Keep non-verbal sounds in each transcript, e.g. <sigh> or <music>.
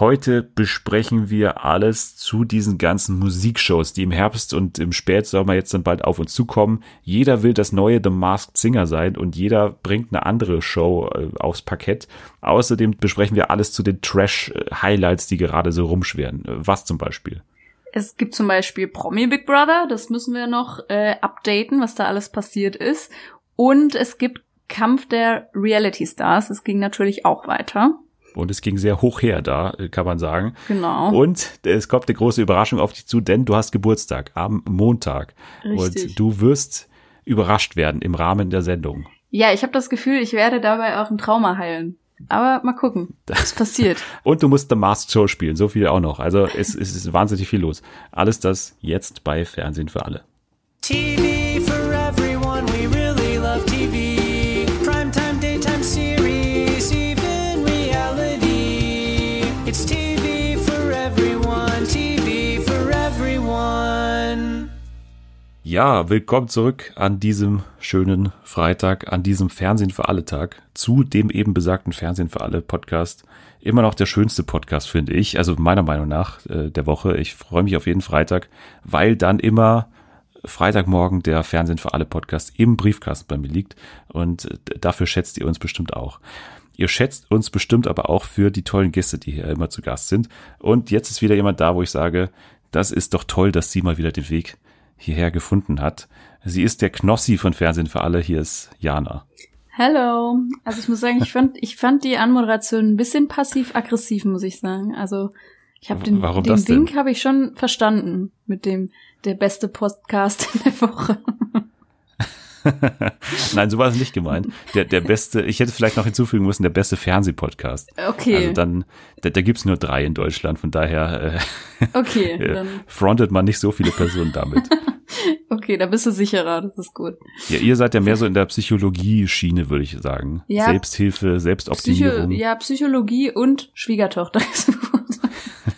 Heute besprechen wir alles zu diesen ganzen Musikshows, die im Herbst und im Spätsommer jetzt dann bald auf uns zukommen. Jeder will das neue The Masked Singer sein und jeder bringt eine andere Show äh, aufs Parkett. Außerdem besprechen wir alles zu den Trash-Highlights, die gerade so rumschweren. Was zum Beispiel? Es gibt zum Beispiel Promi Big Brother, das müssen wir noch äh, updaten, was da alles passiert ist. Und es gibt Kampf der Reality Stars, es ging natürlich auch weiter. Und es ging sehr hoch her da, kann man sagen. Genau. Und es kommt eine große Überraschung auf dich zu, denn du hast Geburtstag am Montag. Richtig. Und du wirst überrascht werden im Rahmen der Sendung. Ja, ich habe das Gefühl, ich werde dabei auch ein Trauma heilen. Aber mal gucken, was passiert. <laughs> Und du musst The Masked Show spielen, so viel auch noch. Also es, es ist wahnsinnig viel los. Alles das jetzt bei Fernsehen für alle. TV Ja, willkommen zurück an diesem schönen Freitag, an diesem Fernsehen für alle Tag, zu dem eben besagten Fernsehen für alle Podcast. Immer noch der schönste Podcast, finde ich, also meiner Meinung nach äh, der Woche. Ich freue mich auf jeden Freitag, weil dann immer Freitagmorgen der Fernsehen für alle Podcast im Briefkasten bei mir liegt und äh, dafür schätzt ihr uns bestimmt auch. Ihr schätzt uns bestimmt aber auch für die tollen Gäste, die hier immer zu Gast sind. Und jetzt ist wieder jemand da, wo ich sage, das ist doch toll, dass sie mal wieder den Weg hierher gefunden hat. Sie ist der Knossi von Fernsehen für alle. Hier ist Jana. Hello. Also ich muss sagen, ich fand, ich fand die Anmoderation ein bisschen passiv-aggressiv, muss ich sagen. Also ich habe den, Warum den? Wink habe ich schon verstanden mit dem der beste Podcast in <laughs> der Woche. <laughs> Nein, so war es nicht gemeint. Der, der beste, ich hätte vielleicht noch hinzufügen müssen, der beste Fernsehpodcast. Okay. Also dann, da, da gibt's nur drei in Deutschland, von daher äh, Okay, <laughs> äh, dann, frontet man nicht so viele Personen damit. <laughs> okay, da bist du sicherer, das ist gut. Ja, ihr seid ja mehr so in der Psychologie-Schiene, würde ich sagen. Ja. Selbsthilfe, Psycho, Selbstoptimierung. ja, Psychologie und Schwiegertochter.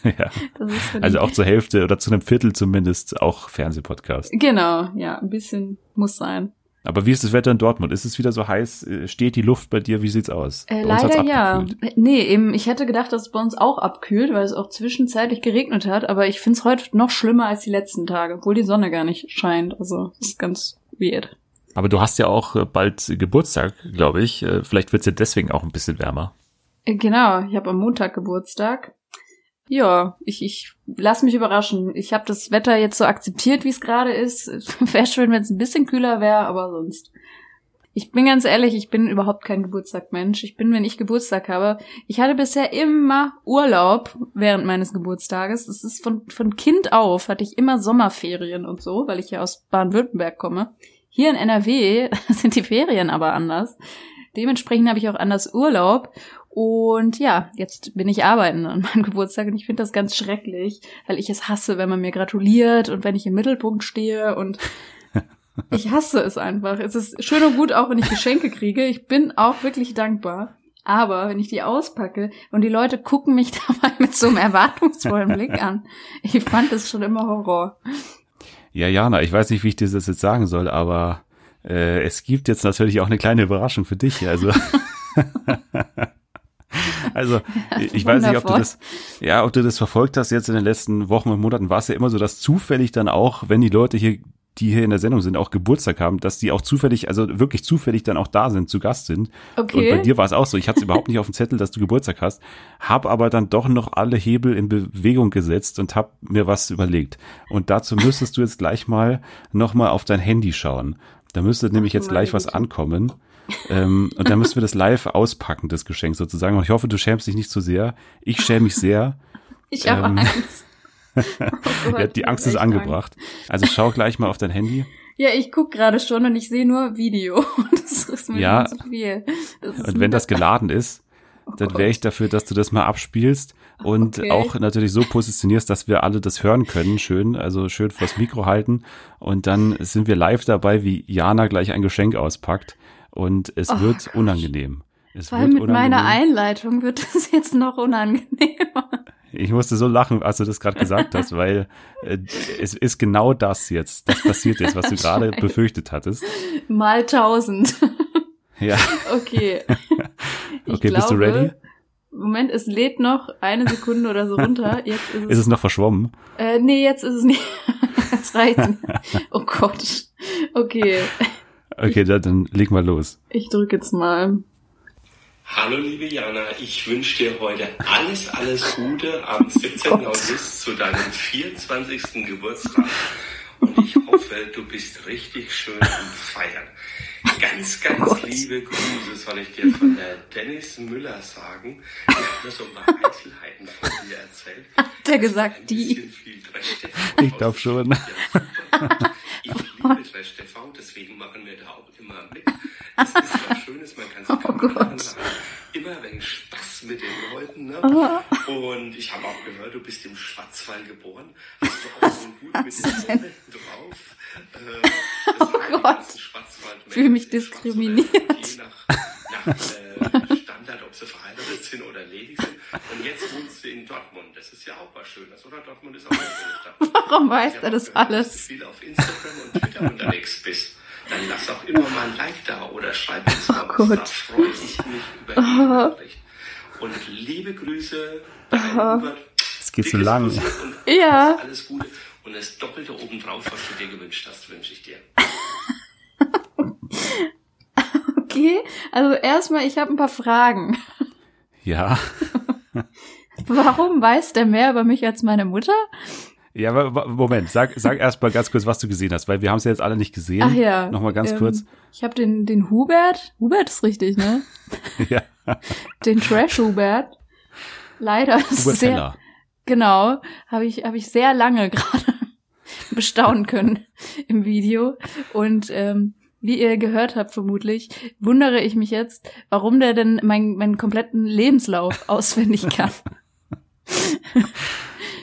Ja. Ist die- Also auch zur Hälfte oder zu einem Viertel zumindest auch Fernsehpodcast. Genau, ja, ein bisschen muss sein. Aber wie ist das Wetter in Dortmund? Ist es wieder so heiß? Äh, Steht die Luft bei dir? Wie sieht's aus? Äh, leider ja. abgekühlt. Nee, eben, ich hätte gedacht, dass es bei uns auch abkühlt, weil es auch zwischenzeitlich geregnet hat, aber ich find's heute noch schlimmer als die letzten Tage, obwohl die Sonne gar nicht scheint. Also, das ist ganz weird. Aber du hast ja auch äh, bald Geburtstag, glaube ich. Äh, Vielleicht wird's ja deswegen auch ein bisschen wärmer. Äh, Genau, ich habe am Montag Geburtstag. Ja, ich, ich lass mich überraschen. Ich habe das Wetter jetzt so akzeptiert, wie es gerade ist. <laughs> Wäre schön, wenn es ein bisschen kühler wäre, aber sonst. Ich bin ganz ehrlich, ich bin überhaupt kein Geburtstagmensch. Ich bin, wenn ich Geburtstag habe, ich hatte bisher immer Urlaub während meines Geburtstages. Das ist von, von Kind auf, hatte ich immer Sommerferien und so, weil ich ja aus Baden-Württemberg komme. Hier in NRW <laughs> sind die Ferien aber anders. Dementsprechend habe ich auch anders Urlaub. Und ja, jetzt bin ich arbeiten an meinem <laughs> Geburtstag und ich finde das ganz schrecklich, weil ich es hasse, wenn man mir gratuliert und wenn ich im Mittelpunkt stehe und <laughs> ich hasse es einfach. Es ist schön und gut, auch wenn ich Geschenke kriege. Ich bin auch wirklich dankbar. Aber wenn ich die auspacke und die Leute gucken mich <laughs> dabei mit so einem erwartungsvollen Blick an, ich fand das schon immer Horror. Ja, Jana, ich weiß nicht, wie ich dir das jetzt sagen soll, aber äh, es gibt jetzt natürlich auch eine kleine Überraschung für dich. Also, also ich weiß nicht, ob du das, ja, ob du das verfolgt hast jetzt in den letzten Wochen und Monaten. War es ja immer so, dass zufällig dann auch, wenn die Leute hier, die hier in der Sendung sind, auch Geburtstag haben, dass die auch zufällig, also wirklich zufällig dann auch da sind, zu Gast sind. Okay. Und bei dir war es auch so. Ich hatte es überhaupt nicht auf dem Zettel, dass du Geburtstag hast, habe aber dann doch noch alle Hebel in Bewegung gesetzt und habe mir was überlegt. Und dazu müsstest du jetzt gleich mal noch mal auf dein Handy schauen. Da müsste nämlich jetzt gleich was ankommen. Ähm, und dann müssen wir das live auspacken, das Geschenk sozusagen. Und ich hoffe, du schämst dich nicht zu sehr. Ich schäme mich sehr. <laughs> Ich habe Ähm, Angst. Oh <laughs> ja, die Angst ist angebracht. Also schau gleich mal auf dein Handy. Ja, ich guck gerade schon und ich sehe nur Video. <laughs> Das ist mir Ja. zu viel. Und wenn das geladen ist, dann Gott. wäre ich dafür, dass du das mal abspielst und Okay. auch natürlich so positionierst, dass wir alle das hören können. Schön, also schön vors Mikro halten. Und dann sind wir live dabei, wie Jana gleich ein Geschenk auspackt. Und es Oh wird Gott. unangenehm. Es Vor allem wird mit meiner. Einleitung wird <laughs> das jetzt noch unangenehmer. Ich musste so lachen, als du das gerade gesagt hast, weil äh, es ist genau das jetzt, das passiert jetzt, was du <laughs> gerade befürchtet hattest. Mal tausend. <laughs> Ja, Okay. Ich okay, bist du ready? Moment, es lädt noch eine Sekunde oder so runter. Jetzt ist es. Ist es noch verschwommen? äh, nee, jetzt ist es nicht. jetzt reicht. Oh Gott. Okay, Okay, dann, dann leg mal los. ich drücke jetzt mal. Hallo liebe Jana, ich wünsche dir heute alles, alles Gute am 17. Gott. August zu deinem 24. Geburtstag. Und ich hoffe, du bist richtig schön am Feiern. Ganz, ganz Gott. liebe Grüße soll ich dir von der Dennis Müller sagen. Die hat mir so ein paar Einzelheiten von dir erzählt. Hat der Ein gesagt, die? Ich glaub schon. Ja, super. Ich Trash-TV, deswegen machen wir da auch immer mit. Es ist was <laughs> Schönes, man kann sich Oh Gott. machen. Immer wenn Spaß mit den Leuten. Ne? Oh. Und ich habe auch gehört, du bist im Schwarzwald geboren. Hast du auch so ein Gut mit den drauf? Äh, <laughs> das Oh Gott. ganzen Schwarzwaldmenschen Fühl mich diskriminiert. Je nach, nach äh, ob sie verheiratet sind oder ledig sind. Und jetzt wohnst du in Dortmund. Das ist ja auch was Schönes, oder? Dortmund ist auch eine schöne Stadt. Warum weiß Ich er hab das gehört, dass du alles? viel auf Instagram und Twitter unterwegs bist. Dann lass auch immer mal ein Like da oder schreib uns mal was. Gott. Da freue ich mich über jede Nachricht. Und liebe Grüße, dein Hubert. Es geht so lang. <laughs> Ja. Alles Gute. Und das Doppelte obendrauf, was du dir gewünscht hast, wünsche ich dir. <laughs> Okay, also erstmal, ich habe ein paar Fragen. Ja. <laughs> Warum weiß der mehr über mich als meine Mutter? Ja, aber Moment, sag, sag erst mal ganz kurz, was du gesehen hast, weil wir haben es ja jetzt alle nicht gesehen. Ach ja. Nochmal ganz ähm, kurz. Ich habe den, den Hubert. Hubert ist richtig, ne? <laughs> Ja. Den Trash Hubert. Leider ist Hubert sehr, Feller. genau, habe ich, habe ich sehr lange <laughs> gerade bestaunen können im Video. Und ähm, wie ihr gehört habt vermutlich, wundere ich mich jetzt, warum der denn meinen meinen kompletten Lebenslauf <laughs> auswendig kann.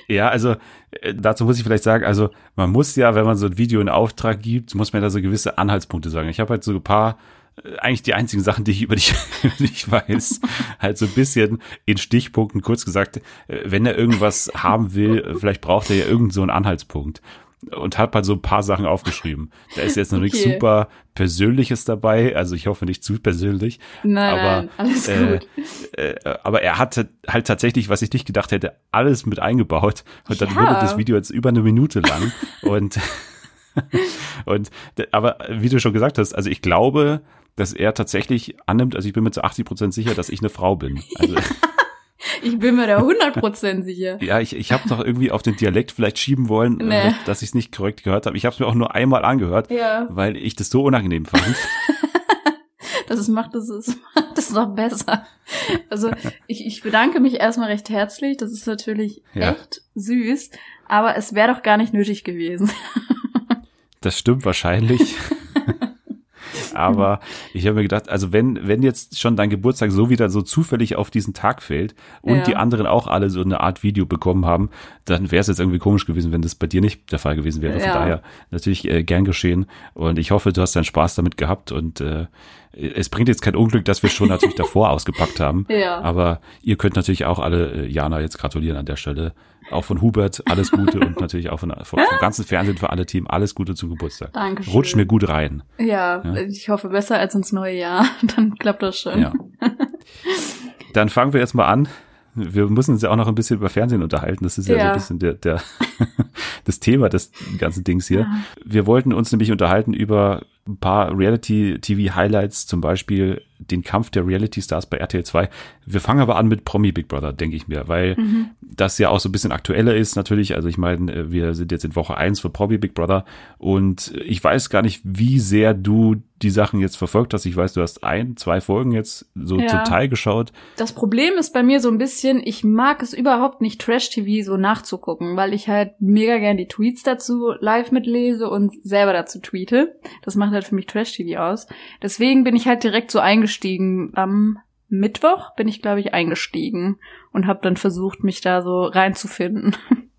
Ja, also äh, dazu muss ich vielleicht sagen, also man muss ja, wenn man so ein Video in Auftrag gibt, muss man da so gewisse Anhaltspunkte sagen. Ich habe halt so ein paar, äh, eigentlich die einzigen Sachen, die ich über dich, <laughs> über dich weiß, halt so ein bisschen in Stichpunkten kurz gesagt, äh, wenn er irgendwas haben will, vielleicht braucht er ja irgend so einen Anhaltspunkt. Und habe halt so ein paar Sachen aufgeschrieben. Da ist jetzt noch nichts Okay. super Persönliches dabei, also ich hoffe nicht zu persönlich. Nein, aber, nein, alles äh, gut. äh, aber er hat halt tatsächlich, was ich nicht gedacht hätte, alles mit eingebaut. Und dann Ja. wurde das Video jetzt über eine Minute lang. <laughs> und, und, aber wie du schon gesagt hast, also ich glaube, dass er tatsächlich annimmt, also ich bin mir zu 80 Prozent sicher, dass ich eine Frau bin. Also, <laughs> Ich bin mir da 100% sicher. ja, ich, ich habe noch irgendwie auf den Dialekt vielleicht schieben wollen, Nee. äh, dass ich es nicht korrekt gehört habe. Ich habe es mir auch nur einmal angehört, Ja, weil ich das so unangenehm fand. <laughs> <laughs> das ist, macht es das macht es noch besser. Also ich, ich bedanke mich erstmal recht herzlich. Das ist natürlich Ja. echt süß, aber es wäre doch gar nicht nötig gewesen. Das stimmt wahrscheinlich. <laughs> <laughs> Aber ich habe mir gedacht, also wenn, wenn jetzt schon dein Geburtstag so wieder so zufällig auf diesen Tag fällt und Ja. die anderen auch alle so eine Art Video bekommen haben, dann wäre es jetzt irgendwie komisch gewesen, wenn das bei dir nicht der Fall gewesen wäre. Von Ja. daher natürlich äh, gern geschehen. Und ich hoffe, du hast deinen Spaß damit gehabt und äh, es bringt jetzt kein Unglück, dass wir schon natürlich <laughs> davor ausgepackt haben. Ja. Aber ihr könnt natürlich auch alle äh, Jana jetzt gratulieren an der Stelle. Auch von Hubert alles Gute und <laughs> natürlich auch von, vom ganzen Fernsehen für alle Team alles Gute zum Geburtstag. Dankeschön. Rutscht mir gut rein. Ja, Ja. ich hoffe besser als ins neue Jahr. <laughs> Dann klappt das schon. Ja. Dann fangen wir jetzt mal an. Wir müssen uns ja auch noch ein bisschen über Fernsehen unterhalten. Das ist ja, so Ja. ein bisschen der, der <laughs> das Thema des ganzen Dings hier. Ja. Wir wollten uns nämlich unterhalten über ein paar Reality-TV-Highlights, zum Beispiel den Kampf der Reality-Stars bei RTL 2. Wir fangen aber an mit Promi Big Brother, denke ich mir, weil das ja auch so ein bisschen aktueller ist natürlich. Also ich meine, äh, wir sind jetzt in Woche eins für Promi Big Brother und ich weiß gar nicht, wie sehr du die Sachen jetzt verfolgt hast. Ich weiß, du hast ein, zwei Folgen jetzt so Ja. zum Teil geschaut. Das Problem ist bei mir so ein bisschen, ich mag es überhaupt nicht, Trash-TV so nachzugucken, weil ich halt mega gern die Tweets dazu live mitlese und selber dazu tweete. Das macht halt für mich Trash-TV aus. Deswegen bin ich halt direkt so eingestiegen. Am Mittwoch bin ich, glaube ich, eingestiegen und habe dann versucht, mich da so reinzufinden. <laughs>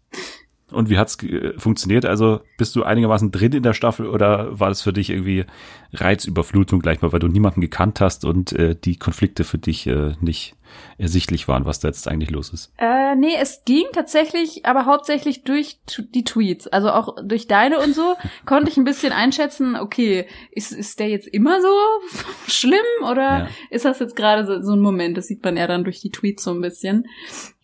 Und wie hat's äh, funktioniert? Also bist du einigermaßen drin in der Staffel oder war das für dich irgendwie Reizüberflutung gleich mal, weil du niemanden gekannt hast und äh, die Konflikte für dich äh, nicht ersichtlich waren, was da jetzt eigentlich los ist? Äh, nee, es ging tatsächlich, aber hauptsächlich durch die Tweets. Also auch durch deine und so <laughs> konnte ich ein bisschen einschätzen, okay, ist, ist der jetzt immer so <laughs> schlimm oder Ja. ist das jetzt gerade so, so ein Moment? Das sieht man ja dann durch die Tweets so ein bisschen.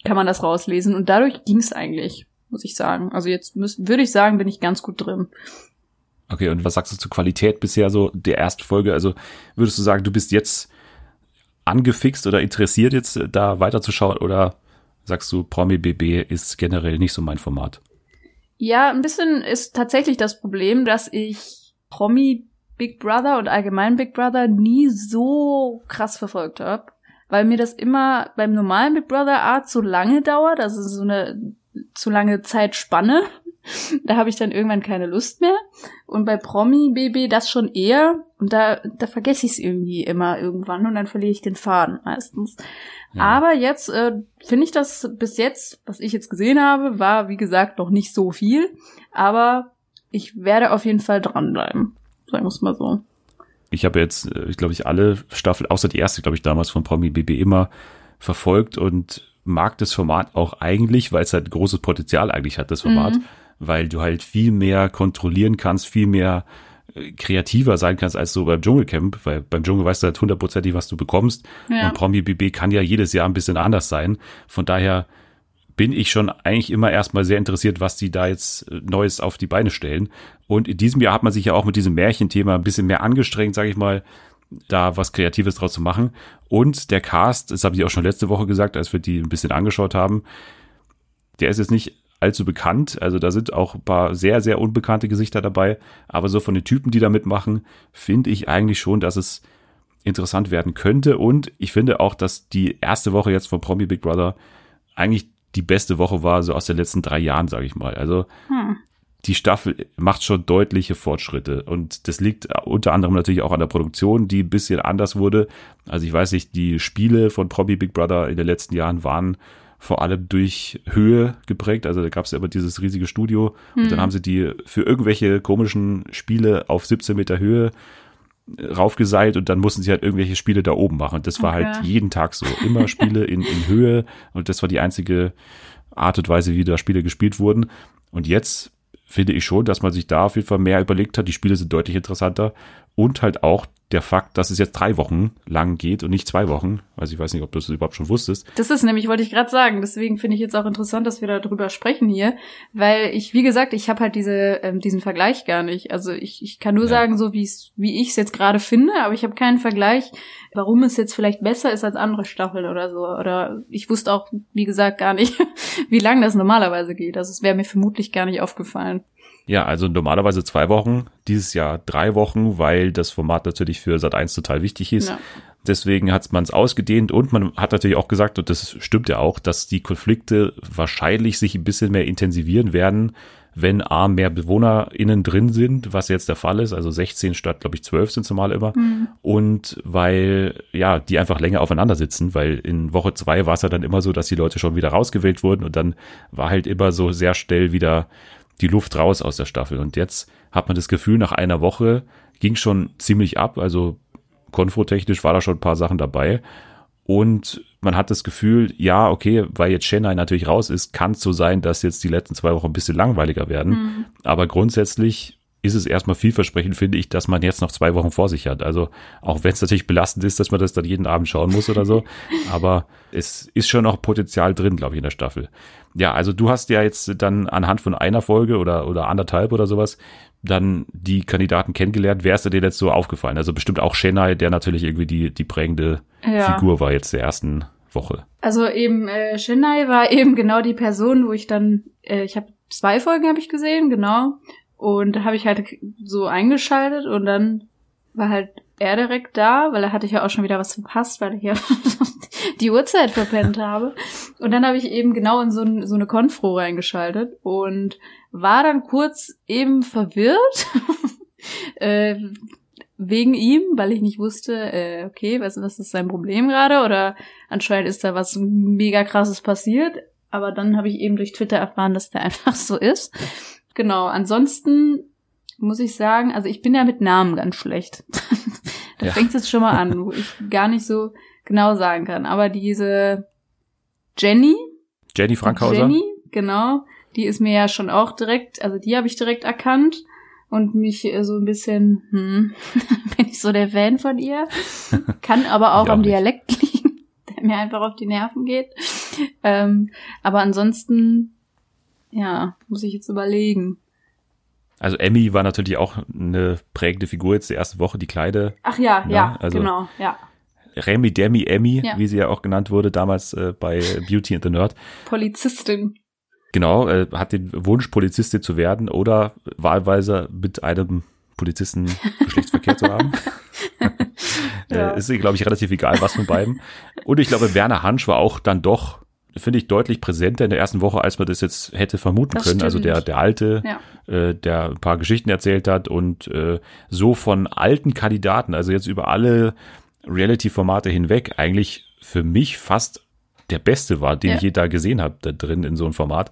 Kann man das rauslesen. Und dadurch ging es eigentlich, muss ich sagen. Also jetzt würde ich sagen, bin ich ganz gut drin. Okay, und was sagst du zur Qualität bisher so der ersten Folge? Also würdest du sagen, du bist jetzt angefixt oder interessiert jetzt äh, da weiterzuschauen oder sagst du, Promi BB ist generell nicht so mein Format? Ja, ein bisschen ist tatsächlich das Problem, dass ich Promi Big Brother und allgemein Big Brother nie so krass verfolgt habe, weil mir das immer beim normalen Big Brother Art zu lange dauert, also so eine zu lange Zeitspanne. <laughs> Da habe ich dann irgendwann keine Lust mehr. Und bei Promi BB das schon eher. Und da, da vergesse ich es irgendwie immer irgendwann und dann verliere ich den Faden meistens. Ja. Aber jetzt äh, finde ich das bis jetzt, was ich jetzt gesehen habe, war wie gesagt noch nicht so viel. Aber ich werde auf jeden Fall dranbleiben. Sagen wir es mal so. Ich habe jetzt, äh, ich glaube ich, alle Staffeln, außer die erste, glaube ich, damals von Promi BB immer verfolgt und mag das Format auch eigentlich, weil es halt großes Potenzial eigentlich hat, das Format, Mhm. weil du halt viel mehr kontrollieren kannst, viel mehr äh, kreativer sein kannst als so beim Dschungelcamp, weil beim Dschungel weißt du halt hundertprozentig, was du bekommst. Ja. Und Promi BB kann ja jedes Jahr ein bisschen anders sein. Von daher bin ich schon eigentlich immer erstmal sehr interessiert, was die da jetzt äh, Neues auf die Beine stellen. Und in diesem Jahr hat man sich ja auch mit diesem Märchenthema ein bisschen mehr angestrengt, sage ich mal, da was Kreatives draus zu machen. Und der Cast, das habe ich auch schon letzte Woche gesagt, als wir die ein bisschen angeschaut haben, der ist jetzt nicht allzu bekannt. Also da sind auch ein paar sehr, sehr unbekannte Gesichter dabei. Aber so von den Typen, die da mitmachen, finde ich eigentlich schon, dass es interessant werden könnte. Und ich finde auch, dass die erste Woche jetzt von Promi Big Brother eigentlich die beste Woche war, so aus den letzten drei Jahren, sage ich mal. Also Hm. Die Staffel macht schon deutliche Fortschritte. Und das liegt unter anderem natürlich auch an der Produktion, die ein bisschen anders wurde. Also ich weiß nicht, die Spiele von Promi Big Brother in den letzten Jahren waren vor allem durch Höhe geprägt. Also da gab es ja immer dieses riesige Studio und dann haben sie die für irgendwelche komischen Spiele auf 17 Meter Höhe raufgeseilt und dann mussten sie halt irgendwelche Spiele da oben machen. Das war Okay. halt jeden Tag so. Immer Spiele in, in Höhe und das war die einzige Art und Weise, wie da Spiele gespielt wurden. Und jetzt finde ich schon, dass man sich da auf jeden Fall mehr überlegt hat. Die Spiele sind deutlich interessanter und halt auch der Fakt, dass es jetzt drei Wochen lang geht und nicht zwei Wochen. Also ich weiß nicht, ob du das überhaupt schon wusstest. Das ist nämlich, wollte ich gerade sagen, deswegen finde ich jetzt auch interessant, dass wir darüber sprechen hier, weil ich, wie gesagt, ich habe halt diese, ähm, diesen Vergleich gar nicht. Also ich, ich kann nur Ja. sagen, so wie es, wie ich es jetzt gerade finde, aber ich habe keinen Vergleich, warum es jetzt vielleicht besser ist als andere Staffeln oder so. Oder ich wusste auch, wie gesagt, gar nicht, <laughs> wie lang das normalerweise geht. Also es wäre mir vermutlich gar nicht aufgefallen. Ja, also normalerweise zwei Wochen, dieses Jahr drei Wochen, weil das Format natürlich für Sat 1 total wichtig ist. Ja. Deswegen hat man es ausgedehnt und man hat natürlich auch gesagt, und das stimmt ja auch, dass die Konflikte wahrscheinlich sich ein bisschen mehr intensivieren werden, wenn A, mehr BewohnerInnen drin sind, was jetzt der Fall ist, also 16 statt, glaube ich, 12 sind zumal immer. Und weil, ja, die einfach länger aufeinander sitzen, weil in Woche zwei war es ja dann immer so, dass die Leute schon wieder rausgewählt wurden und dann war halt immer so sehr schnell wieder die Luft raus aus der Staffel. Und jetzt hat man das Gefühl, nach einer Woche ging schon ziemlich ab, also konfrotechnisch war da schon ein paar Sachen dabei. Und man hat das Gefühl, ja, okay, weil jetzt Chennai natürlich raus ist, kann es so sein, dass jetzt die letzten zwei Wochen ein bisschen langweiliger werden. Aber grundsätzlich ist es erstmal vielversprechend, finde ich, dass man jetzt noch zwei Wochen vor sich hat. Also auch wenn es natürlich belastend ist, dass man das dann jeden Abend schauen muss oder so. <laughs> Aber es ist schon noch Potenzial drin, glaube ich, in der Staffel. Ja, also du hast ja jetzt dann anhand von einer Folge oder, oder anderthalb oder sowas dann die Kandidaten kennengelernt. Wer ist dir jetzt so aufgefallen? Also bestimmt auch Chennai, der natürlich irgendwie die, die prägende Ja. Figur war jetzt der ersten Woche. Also eben äh, Chennai war <laughs> eben genau die Person, wo ich dann, äh, ich habe zwei Folgen habe ich gesehen, genau, und da habe ich halt so eingeschaltet und dann war halt er direkt da, weil da hatte ich ja auch schon wieder was verpasst, weil ich ja <laughs> die Uhrzeit verpennt habe. Und dann habe ich eben genau in so, ein, so eine Konfro reingeschaltet und war dann kurz eben verwirrt <laughs> äh, wegen ihm, weil ich nicht wusste, äh, okay, was, was ist sein Problem gerade oder anscheinend ist da was mega krasses passiert. Aber dann habe ich eben durch Twitter erfahren, dass der <laughs> einfach so ist. Genau, ansonsten muss ich sagen, also ich bin ja mit Namen ganz schlecht. <laughs> da Ja. fängt es jetzt schon mal an, wo <laughs> ich gar nicht so genau sagen kann. Aber diese Jenny, Jenny Frankhauser. Jenny, genau, die ist mir ja schon auch direkt, also die habe ich direkt erkannt und mich äh, so ein bisschen, hm, <laughs> bin ich so der Fan von ihr. Kann aber auch auch am nicht. Dialekt liegen, der mir einfach auf die Nerven geht. Ähm, aber ansonsten, ja, muss ich jetzt überlegen. Also Emmy war natürlich auch eine prägende Figur jetzt die erste Woche, die Kleide. Ach ja, ja, Ja, also- genau, ja. Remy Demi Emmy, Ja. wie sie ja auch genannt wurde damals äh, bei Beauty and the Nerd. Polizistin. Genau, äh, hat den Wunsch, Polizistin zu werden oder wahlweise mit einem Polizisten Geschlechtsverkehr zu haben. <laughs> Ja. äh, ist glaube ich, relativ egal, was von beiden. Und ich glaube, Werner Hansch war auch dann doch, finde ich, deutlich präsenter in der ersten Woche, als man das jetzt hätte vermuten Das können. Also stimmt. der, der alte, Ja. äh, der ein paar Geschichten erzählt hat und äh, so von alten Kandidaten, also jetzt über alle Reality-Formate hinweg, eigentlich für mich fast der beste war, den Ja. ich je da gesehen habe, da drin in so einem Format,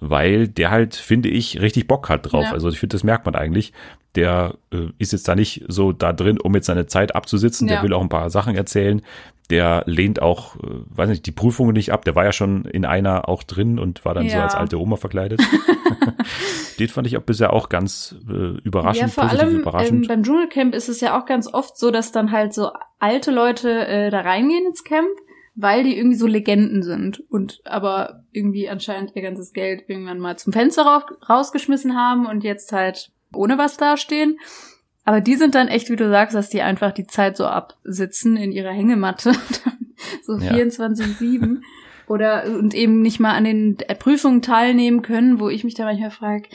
weil der halt, finde ich, richtig Bock hat drauf. Ja. Also ich finde, das merkt man eigentlich. Der äh, ist jetzt da nicht so da drin, um jetzt seine Zeit abzusitzen. Der Ja. will auch ein paar Sachen erzählen. Der lehnt auch, äh, weiß nicht, die Prüfungen nicht ab. Der war ja schon in einer auch drin und war dann so Ja. als alte Oma verkleidet. <laughs> Den fand ich auch bisher auch ganz äh, überraschend, ja, vor positiv allem ähm, überraschend. beim Dschungelcamp ist es ja auch ganz oft so, dass dann halt so alte Leute äh, da reingehen ins Camp, weil die irgendwie so Legenden sind und aber irgendwie anscheinend ihr ganzes Geld irgendwann mal zum Fenster rausgeschmissen haben und jetzt halt ohne was dastehen. Aber die sind dann echt, wie du sagst, dass die einfach die Zeit so absitzen in ihrer Hängematte, <laughs> so Ja. 24/7 oder und eben nicht mal an den Prüfungen teilnehmen können, wo ich mich da manchmal frage,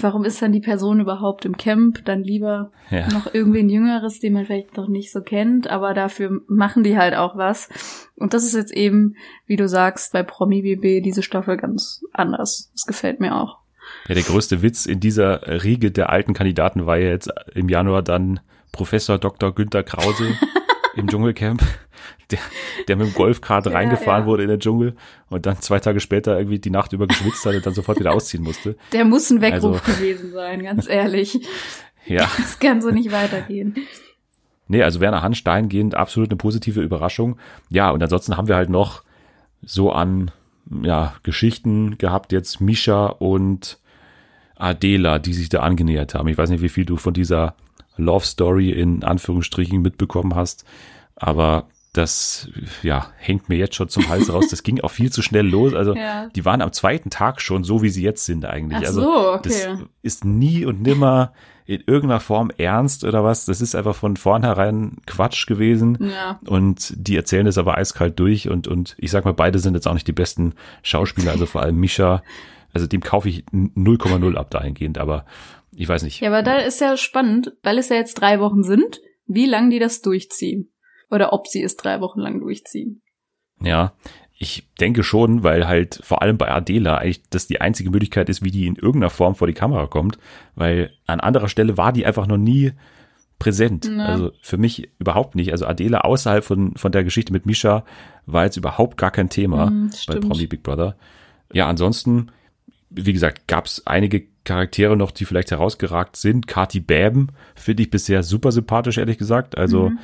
warum ist dann die Person überhaupt im Camp? Dann lieber ja. noch irgendwen Jüngeres, den man vielleicht noch nicht so kennt, aber dafür machen die halt auch was. Und das ist jetzt eben, wie du sagst, bei Promi BB diese Staffel ganz anders. Das gefällt mir auch. Ja, der größte Witz in dieser Riege der alten Kandidaten war ja jetzt im Januar dann Professor Dr. Günther Krause <laughs> im Dschungelcamp, der, der mit dem Golfkart Ja, reingefahren ja. wurde in den Dschungel und dann zwei Tage später irgendwie die Nacht über geschwitzt hat und dann sofort wieder ausziehen musste. Der muss ein Weckruf Also- gewesen sein, ganz ehrlich. <laughs> Ja, Das kann so nicht weitergehen. nee, also Werner Hansch dahingehend absolut eine positive Überraschung. Ja, und ansonsten haben wir halt noch so an ja, Geschichten gehabt, jetzt Misha und Adela, die sich da angenähert haben. Ich weiß nicht, wie viel du von dieser Love Story in Anführungsstrichen mitbekommen hast, aber das ja hängt mir jetzt schon zum Hals raus. Das ging auch viel zu schnell los. Also Ja. die waren am zweiten Tag schon so, wie sie jetzt sind eigentlich. Ach also so, okay. das ist nie und nimmer in irgendeiner Form ernst oder was. Das ist einfach von vornherein Quatsch gewesen. Ja. Und die erzählen das aber eiskalt durch und, und ich sag mal, beide sind jetzt auch nicht die besten Schauspieler, also vor allem Misha. Also dem kaufe ich 0,0 ab dahingehend, aber ich weiß nicht. Ja, aber da ist ja spannend, weil es ja jetzt drei Wochen sind, wie lang die das durchziehen. Oder ob sie es drei Wochen lang durchziehen. Ja, ich denke schon, weil halt vor allem bei Adela eigentlich das die einzige Möglichkeit ist, wie die in irgendeiner Form vor die Kamera kommt, weil an anderer Stelle war die einfach noch nie präsent. Ja. Also für mich überhaupt nicht. Also Adela außerhalb von, von der Geschichte mit Misha war jetzt überhaupt gar kein Thema Mhm, bei. Promi Big Brother. Ja, ansonsten, wie gesagt, gab es einige Charaktere noch, die vielleicht herausgeragt sind. Kati Bäben finde ich bisher super sympathisch, ehrlich gesagt. Also Mhm.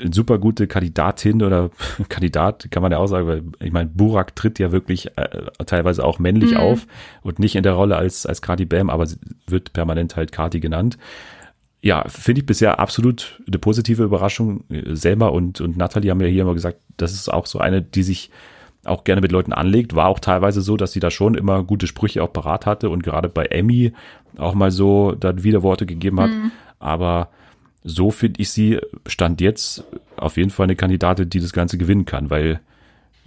eine super gute Kandidatin oder <laughs> Kandidat, kann man ja auch sagen, weil ich meine, Burak tritt ja wirklich äh, teilweise auch männlich Mhm. auf und nicht in der Rolle als, als Kati Bam, aber sie wird permanent halt Kati genannt. Ja, finde ich bisher absolut eine positive Überraschung. Äh, Selma und, und Natalie haben ja hier immer gesagt, das ist auch so eine, die sich auch gerne mit Leuten anlegt. War auch teilweise so, dass sie da schon immer gute Sprüche auch parat hatte und gerade bei Emmy auch mal so dann Widerworte gegeben hat. Aber so finde ich sie, stand jetzt auf jeden Fall eine Kandidatin, die das Ganze gewinnen kann, weil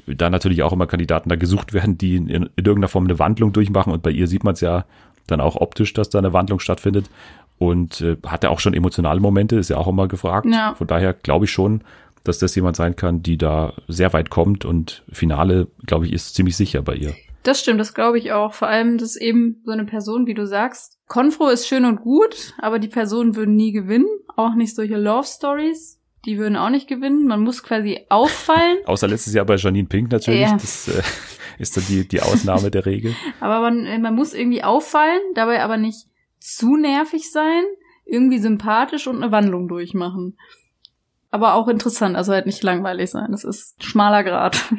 da natürlich auch immer Kandidaten da gesucht werden, die in, in irgendeiner Form eine Wandlung durchmachen und bei ihr sieht man es ja dann auch optisch, dass da eine Wandlung stattfindet und äh, hat ja auch schon emotionale Momente, ist ja auch immer gefragt. Ja. Von daher glaube ich schon, dass das jemand sein kann, die da sehr weit kommt und Finale, glaube ich, ist ziemlich sicher bei ihr. Das stimmt, das glaube ich auch. Vor allem, dass eben so eine Person, wie du sagst, Konfro ist schön und gut, aber die Personen würden nie gewinnen. Auch nicht solche Love Stories. Die würden auch nicht gewinnen. Man muss quasi auffallen. <laughs> Außer letztes Jahr bei Janine Pink natürlich. Ja. Das äh, <laughs> ist dann die, die Ausnahme der Regel. Aber man, äh, man muss irgendwie auffallen, dabei aber nicht zu nervig sein, irgendwie sympathisch und eine Wandlung durchmachen. Aber auch interessant, also halt nicht langweilig sein. Das ist schmaler Grad. <laughs>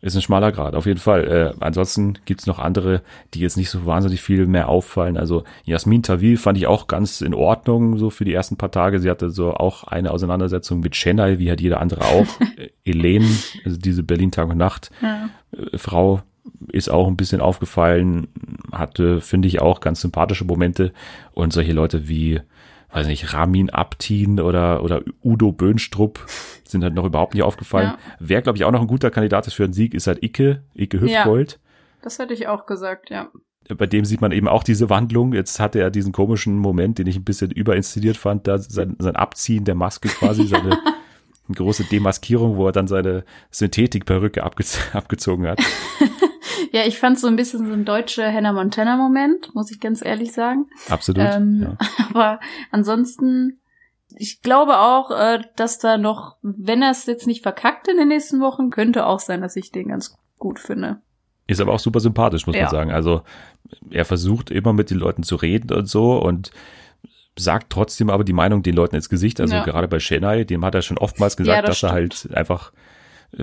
Ist ein schmaler Grad, auf jeden Fall. Äh, ansonsten gibt's noch andere, die jetzt nicht so wahnsinnig viel mehr auffallen. Also Jasmin Tawil fand ich auch ganz in Ordnung, so für die ersten paar Tage. Sie hatte so auch eine Auseinandersetzung mit Chennai, wie hat jeder andere auch. <laughs> Elaine, also diese Berlin Tag und Nacht Ja. äh, Frau, ist auch ein bisschen aufgefallen, hatte, finde ich, auch ganz sympathische Momente. Und solche Leute wie, weiß nicht, Ramin Abtin oder, oder Udo Böhnstrup sind halt noch überhaupt nicht aufgefallen. Ja. Wer, glaube ich, auch noch ein guter Kandidat ist für einen Sieg, ist halt Icke, Icke Hüftgold. Das hätte ich auch gesagt, ja. Bei dem sieht man eben auch diese Wandlung. Jetzt hatte er diesen komischen Moment, den ich ein bisschen überinszeniert fand, da sein, sein Abziehen der Maske quasi, <laughs> seine große Demaskierung, wo er dann seine Synthetikperücke abge <laughs> abgezogen hat. <laughs> Ja, ich fand so ein bisschen so ein deutscher Hannah Montana-Moment, muss ich ganz ehrlich sagen. Absolut. Ähm, ja. <laughs> Aber ansonsten, ich glaube auch, äh, dass da noch, wenn er es jetzt nicht verkackt in den nächsten Wochen, könnte auch sein, dass ich den ganz gut finde. Ist aber auch super sympathisch, muss Ja. man sagen. Also er versucht immer mit den Leuten zu reden und so und sagt trotzdem aber die Meinung den Leuten ins Gesicht. Also Ja. gerade bei Chennai, dem hat er schon oftmals gesagt, Ja, das dass er halt einfach ein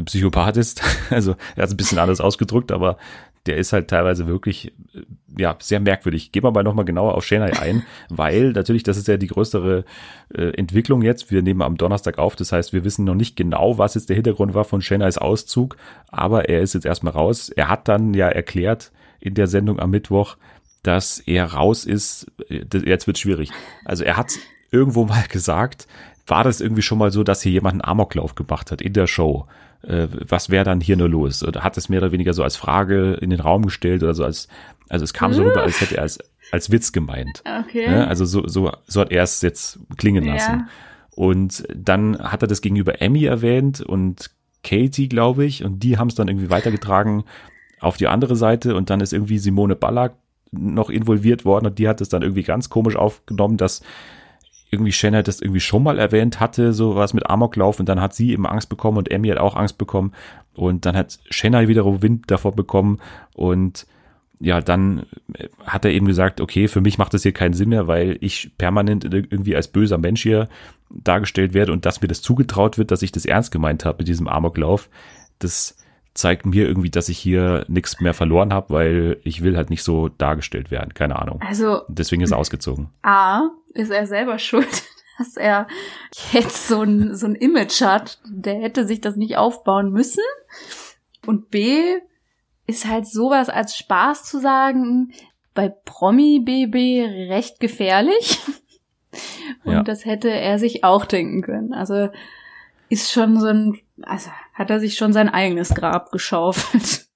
Psychopath ist. <laughs> Also er hat es ein bisschen anders ausgedrückt, aber der ist halt teilweise wirklich ja sehr merkwürdig. Gehen wir mal nochmal genauer auf Chennai ein, <laughs> weil natürlich, das ist ja die größere äh, Entwicklung jetzt. Wir nehmen am Donnerstag auf, das heißt, wir wissen noch nicht genau, was jetzt der Hintergrund war von Chennais Auszug, aber er ist jetzt erstmal raus. Er hat dann ja erklärt in der Sendung am Mittwoch, dass er raus ist. Äh, Jetzt wird schwierig. Also er hat irgendwo mal gesagt, war das irgendwie schon mal so, dass hier jemand einen Amoklauf gemacht hat in der Show? Äh, was wäre dann hier nur los? Oder hat es mehr oder weniger so als Frage in den Raum gestellt oder so als, also es kam so rüber, als hätte er als, als Witz gemeint. Okay. Ne? Also so, so, so hat er es jetzt klingen lassen. Ja. Und dann hat er das gegenüber Emmy erwähnt und Katie, glaube ich, und die haben es dann irgendwie weitergetragen auf die andere Seite und dann ist irgendwie Simone Ballack noch involviert worden und die hat es dann irgendwie ganz komisch aufgenommen, dass irgendwie Shannon das irgendwie schon mal erwähnt hatte, so was mit Amoklauf und dann hat sie eben Angst bekommen und Emmy hat auch Angst bekommen und dann hat Shannon wiederum Wind davor bekommen und ja, dann äh, hat er eben gesagt, okay, für mich macht das hier keinen Sinn mehr, weil ich permanent irgendwie als böser Mensch hier dargestellt werde und dass mir das zugetraut wird, dass ich das ernst gemeint habe mit diesem Amoklauf, das zeigt mir irgendwie, dass ich hier nichts mehr verloren habe, weil ich will halt nicht so dargestellt werden, keine Ahnung. Also Deswegen ist er ausgezogen. A, ist er selber <laughs> schuld, dass er jetzt so ein, so ein Image hat. Der hätte sich das nicht aufbauen müssen. Und B, ist halt sowas als Spaß zu sagen, bei Promi-BB recht gefährlich. <laughs> Und Ja. das hätte er sich auch denken können. Also ist schon so ein, also hat er sich schon sein eigenes Grab geschaufelt.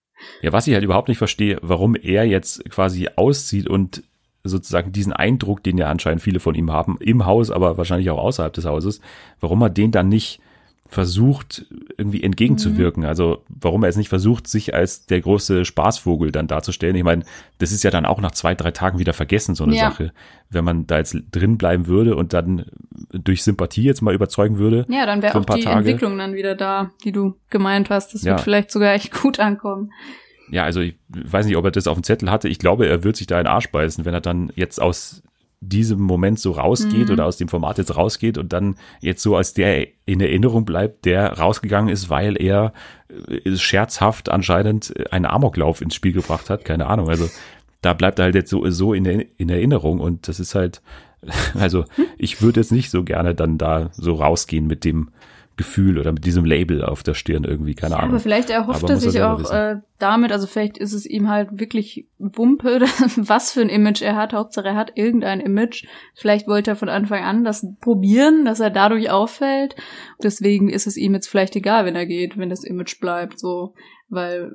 Ja, was ich halt überhaupt nicht verstehe, warum er jetzt quasi auszieht und sozusagen diesen Eindruck, den ja anscheinend viele von ihm haben, im Haus, aber wahrscheinlich auch außerhalb des Hauses, warum er den dann nicht versucht, irgendwie entgegenzuwirken. Also warum er es nicht versucht, sich als der große Spaßvogel dann darzustellen. Ich meine, das ist ja dann auch nach zwei, drei Tagen wieder vergessen, so eine Ja. Sache. Wenn man da jetzt drin bleiben würde und dann durch Sympathie jetzt mal überzeugen würde. Ja, dann wäre auch die Tage. Entwicklung dann wieder da, die du gemeint hast. Das Ja. wird vielleicht sogar echt gut ankommen. Ja, also ich weiß nicht, ob er das auf dem Zettel hatte. Ich glaube, er wird sich da in den Arsch beißen, wenn er dann jetzt aus diesem Moment so rausgeht Mhm. oder aus dem Format jetzt rausgeht und dann jetzt so als der in Erinnerung bleibt, der rausgegangen ist, weil er äh, scherzhaft anscheinend einen Amoklauf ins Spiel gebracht hat. Keine Ahnung. Also da bleibt er halt jetzt so, so in, in Erinnerung und das ist halt, <laughs> also ich würde jetzt nicht so gerne dann da so rausgehen mit dem Gefühl oder mit diesem Label auf der Stirn irgendwie, keine Ja, Ahnung. aber vielleicht erhofft Aber er sich auch wissen. äh, damit, also vielleicht ist es ihm halt wirklich Wumpe, <laughs> was für ein Image er hat. Hauptsache er hat irgendein Image. Vielleicht wollte er von Anfang an das probieren, dass er dadurch auffällt. Deswegen ist es ihm jetzt vielleicht egal, wenn er geht, wenn das Image bleibt, so, weil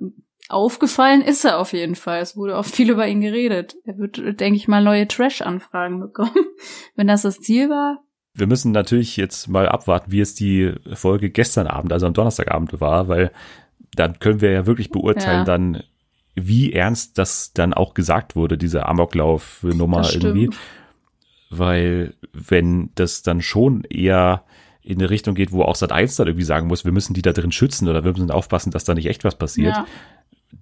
aufgefallen ist er auf jeden Fall. Es wurde auch viel über ihn geredet. Er wird, denke ich mal, neue Trash-Anfragen bekommen. <laughs> Wenn das das Ziel war, Wir müssen natürlich jetzt mal abwarten, wie es die Folge gestern Abend, also am Donnerstagabend war, weil dann können wir ja wirklich beurteilen Ja. dann, wie ernst das dann auch gesagt wurde, diese Amoklauf-Nummer irgendwie. Weil wenn das dann schon eher in eine Richtung geht, wo auch Sat 1 dann irgendwie sagen muss, wir müssen die da drin schützen oder wir müssen aufpassen, dass da nicht echt was passiert, Ja.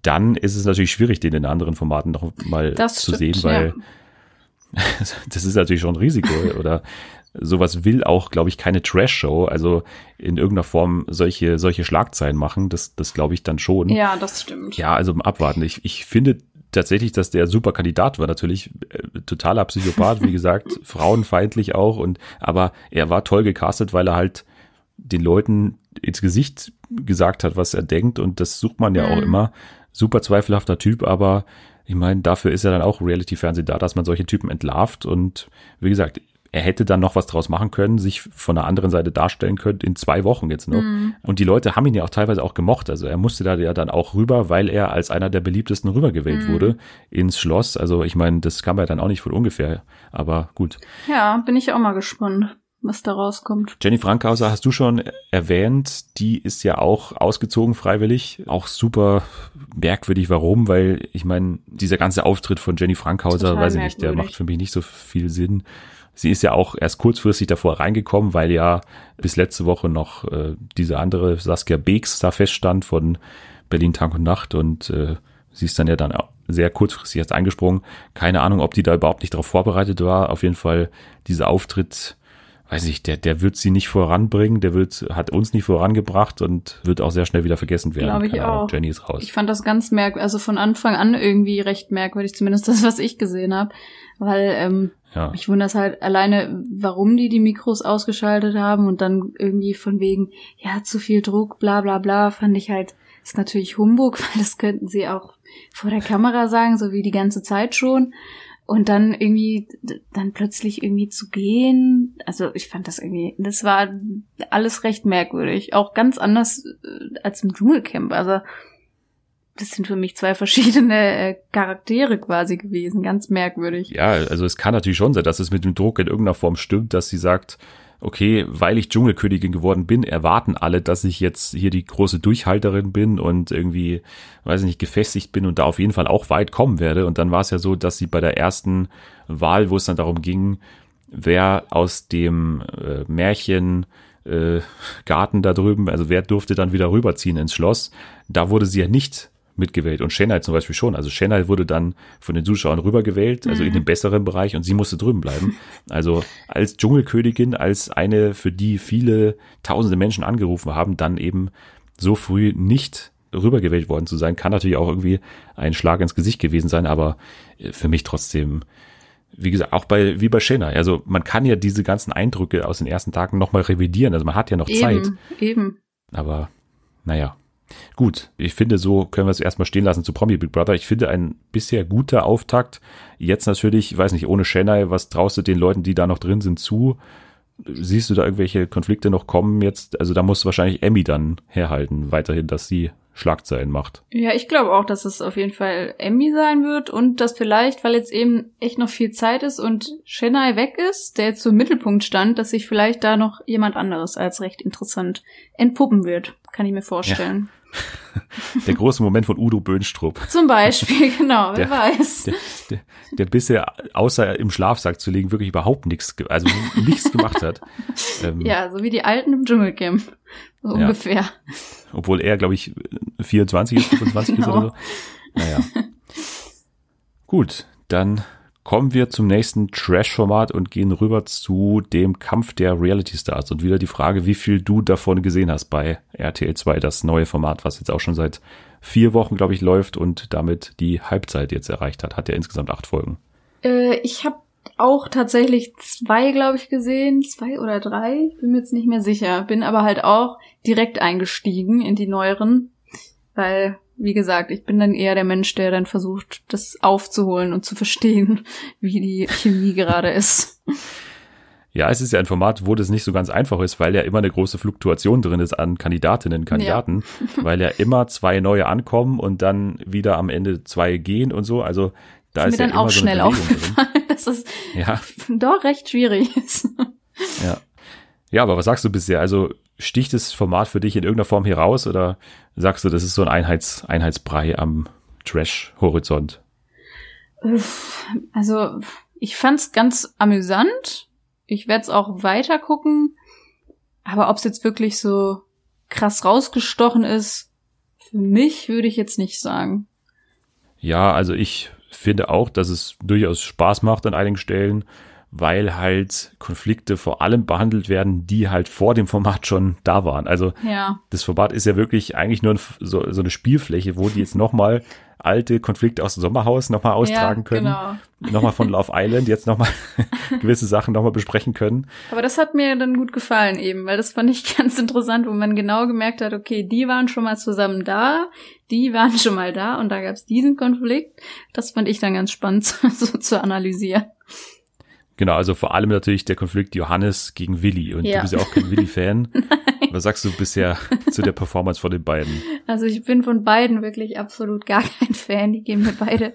dann ist es natürlich schwierig, den in anderen Formaten noch mal Das zu stimmt, sehen, weil <laughs> das ist natürlich schon ein Risiko oder sowas will auch, glaube ich, keine Trash-Show, also in irgendeiner Form solche, solche Schlagzeilen machen, das, das glaube ich dann schon. Ja, das stimmt. Ja, also abwarten. Ich, ich finde tatsächlich, dass der super Kandidat war. Natürlich äh, totaler Psychopath, wie gesagt, <laughs> frauenfeindlich auch. Und aber er war toll gecastet, weil er halt den Leuten ins Gesicht gesagt hat, was er denkt. Und das sucht man ja auch Mhm. immer. Super zweifelhafter Typ, aber ich meine, dafür ist ja dann auch Reality-Fernsehen da, dass man solche Typen entlarvt. Und wie gesagt, er hätte dann noch was draus machen können, sich von der anderen Seite darstellen können, in zwei Wochen jetzt noch. Und die Leute haben ihn ja auch teilweise auch gemocht. Also er musste da ja dann auch rüber, weil er als einer der beliebtesten rübergewählt wurde ins Schloss. Also ich meine, das kam ja dann auch nicht von ungefähr. Aber gut. Ja, bin ich auch mal gespannt, was da rauskommt. Jenny Frankhauser hast du schon erwähnt, die ist ja auch ausgezogen freiwillig. Auch super merkwürdig, warum, weil ich meine, dieser ganze Auftritt von Jenny Frankhauser, Total weiß ich nicht, der macht für mich nicht so viel Sinn. Sie ist ja auch erst kurzfristig davor reingekommen, weil ja bis letzte Woche noch äh, diese andere Saskia Beeks da feststand von Berlin Tag und Nacht und äh, sie ist dann ja dann auch sehr kurzfristig erst eingesprungen. Keine Ahnung, ob die da überhaupt nicht darauf vorbereitet war. Auf jeden Fall dieser Auftritt, weiß ich, der, der wird sie nicht voranbringen, der wird, hat uns nicht vorangebracht und wird auch sehr schnell wieder vergessen werden. Glaube ich Keine Ahnung, auch. Jenny ist raus. Ich fand das ganz merkwürdig, also von Anfang an irgendwie recht merkwürdig, zumindest das, was ich gesehen habe. Weil ähm, ja. ich wundere es halt alleine, warum die die Mikros ausgeschaltet haben und dann irgendwie von wegen, ja, zu viel Druck, bla bla bla, fand ich halt, ist natürlich Humbug, <laughs> weil das könnten sie auch vor der Kamera sagen, so wie die ganze Zeit schon. Und dann irgendwie, dann plötzlich irgendwie zu gehen. Also ich fand das irgendwie, das war alles recht merkwürdig. Auch ganz anders äh, als im Dschungelcamp. Also das sind für mich zwei verschiedene äh, Charaktere quasi gewesen. Ganz merkwürdig. Ja, also es kann natürlich schon sein, dass es mit dem Druck in irgendeiner Form stimmt, dass sie sagt, okay, weil ich Dschungelkönigin geworden bin, erwarten alle, dass ich jetzt hier die große Durchhalterin bin und irgendwie, weiß ich nicht, gefestigt bin und da auf jeden Fall auch weit kommen werde. Und dann war es ja so, dass sie bei der ersten Wahl, wo es dann darum ging, wer aus dem äh, Märchen äh, Garten da drüben, also wer durfte dann wieder rüberziehen ins Schloss, da wurde sie ja nicht mitgewählt und Chennai zum Beispiel schon. Also Chennai wurde dann von den Zuschauern rübergewählt, also in den besseren Bereich und sie musste drüben bleiben. <laughs> Also als Dschungelkönigin, als eine, für die viele tausende Menschen angerufen haben, dann eben so früh nicht rübergewählt worden zu sein, kann natürlich auch irgendwie ein Schlag ins Gesicht gewesen sein, aber äh, für mich trotzdem wie gesagt, auch bei, wie bei Chennai. Also man kann ja diese ganzen Eindrücke aus den ersten Tagen nochmal revidieren. Also man hat ja noch Zeit. Eben, eben. Aber naja. Gut, ich finde, so können wir es erstmal stehen lassen zu Promi Big Brother. Ich finde ein bisher guter Auftakt. Jetzt natürlich, ich weiß nicht, ohne Chennai, was traust du den Leuten, die da noch drin sind, zu? Siehst du da irgendwelche Konflikte noch kommen jetzt? Also da muss wahrscheinlich Emmy dann herhalten, weiterhin, dass sie Schlagzeilen macht. Ja, ich glaube auch, dass es auf jeden Fall Emmy sein wird und dass vielleicht, weil jetzt eben echt noch viel Zeit ist und Chennai weg ist, der jetzt so im Mittelpunkt stand, dass sich vielleicht da noch jemand anderes als recht interessant entpuppen wird. Kann ich mir vorstellen. Der große Moment von Udo Böhnstrup. Zum Beispiel, <laughs> genau, wer Der- weiß. der, der, der bisher außer im Schlafsack zu liegen wirklich überhaupt nichts, also nichts gemacht hat. Ähm, Ja, so wie die Alten im Dschungelcamp. So Ja. ungefähr. Obwohl er, glaube ich, 24 ist, 25 ist Genau. oder so. Naja. Gut, dann kommen wir zum nächsten Trash-Format und gehen rüber zu dem Kampf der Reality Stars. Und wieder die Frage, wie viel du davon gesehen hast bei RTL 2, das neue Format, was jetzt auch schon seit vier Wochen, glaube ich, läuft und damit die Halbzeit jetzt erreicht hat. Hat ja insgesamt acht Folgen. Äh, ich habe auch tatsächlich zwei, glaube ich, gesehen. Zwei oder drei. Bin mir jetzt nicht mehr sicher. Bin aber halt auch direkt eingestiegen in die neueren. Weil, wie gesagt, ich bin dann eher der Mensch, der dann versucht, das aufzuholen und zu verstehen, <laughs> wie die Chemie gerade ist. Ja, es ist ja ein Format, wo das nicht so ganz einfach ist, weil ja immer eine große Fluktuation drin ist an Kandidatinnen und Kandidaten, <laughs> weil ja immer zwei neue ankommen und dann wieder am Ende zwei gehen und so. Also da ist ist, mir ja dann auch so schnell Bewegung drin. aufgefallen, <laughs> dass es Ja, doch recht schwierig ist. ja. Ja, aber was sagst du bisher? Also sticht das Format für dich in irgendeiner Form hier raus oder sagst du, das ist so ein Einheits, Einheitsbrei am Trash-Horizont? Also, ich fand's ganz amüsant. Ich werde es auch weiter gucken. Aber ob es jetzt wirklich so krass rausgestochen ist, für mich würde ich jetzt nicht sagen. Ja, also ich finde auch, dass es durchaus Spaß macht an einigen Stellen, weil halt Konflikte vor allem behandelt werden, die halt vor dem Format schon da waren. Also Ja. das Format ist ja wirklich eigentlich nur so, so eine Spielfläche, wo die jetzt nochmal alte Konflikte aus dem Sommerhaus nochmal austragen ja, können. Genau. Nochmal von Love Island jetzt nochmal <laughs> gewisse Sachen nochmal besprechen können. Aber das hat mir dann gut gefallen eben, weil das fand ich <laughs> ganz interessant, wo man genau gemerkt hat, okay, die waren schon mal zusammen da, die waren schon mal da und da gab es diesen Konflikt. Das fand ich dann ganz spannend <laughs> so zu analysieren. Genau, also vor allem natürlich der Konflikt Johannes gegen Willi. Und Ja. du bist ja auch kein <laughs> Willi-Fan. Was sagst du bisher <laughs> zu der Performance von den beiden? Also ich bin von beiden wirklich absolut gar kein Fan. Die gehen mir beide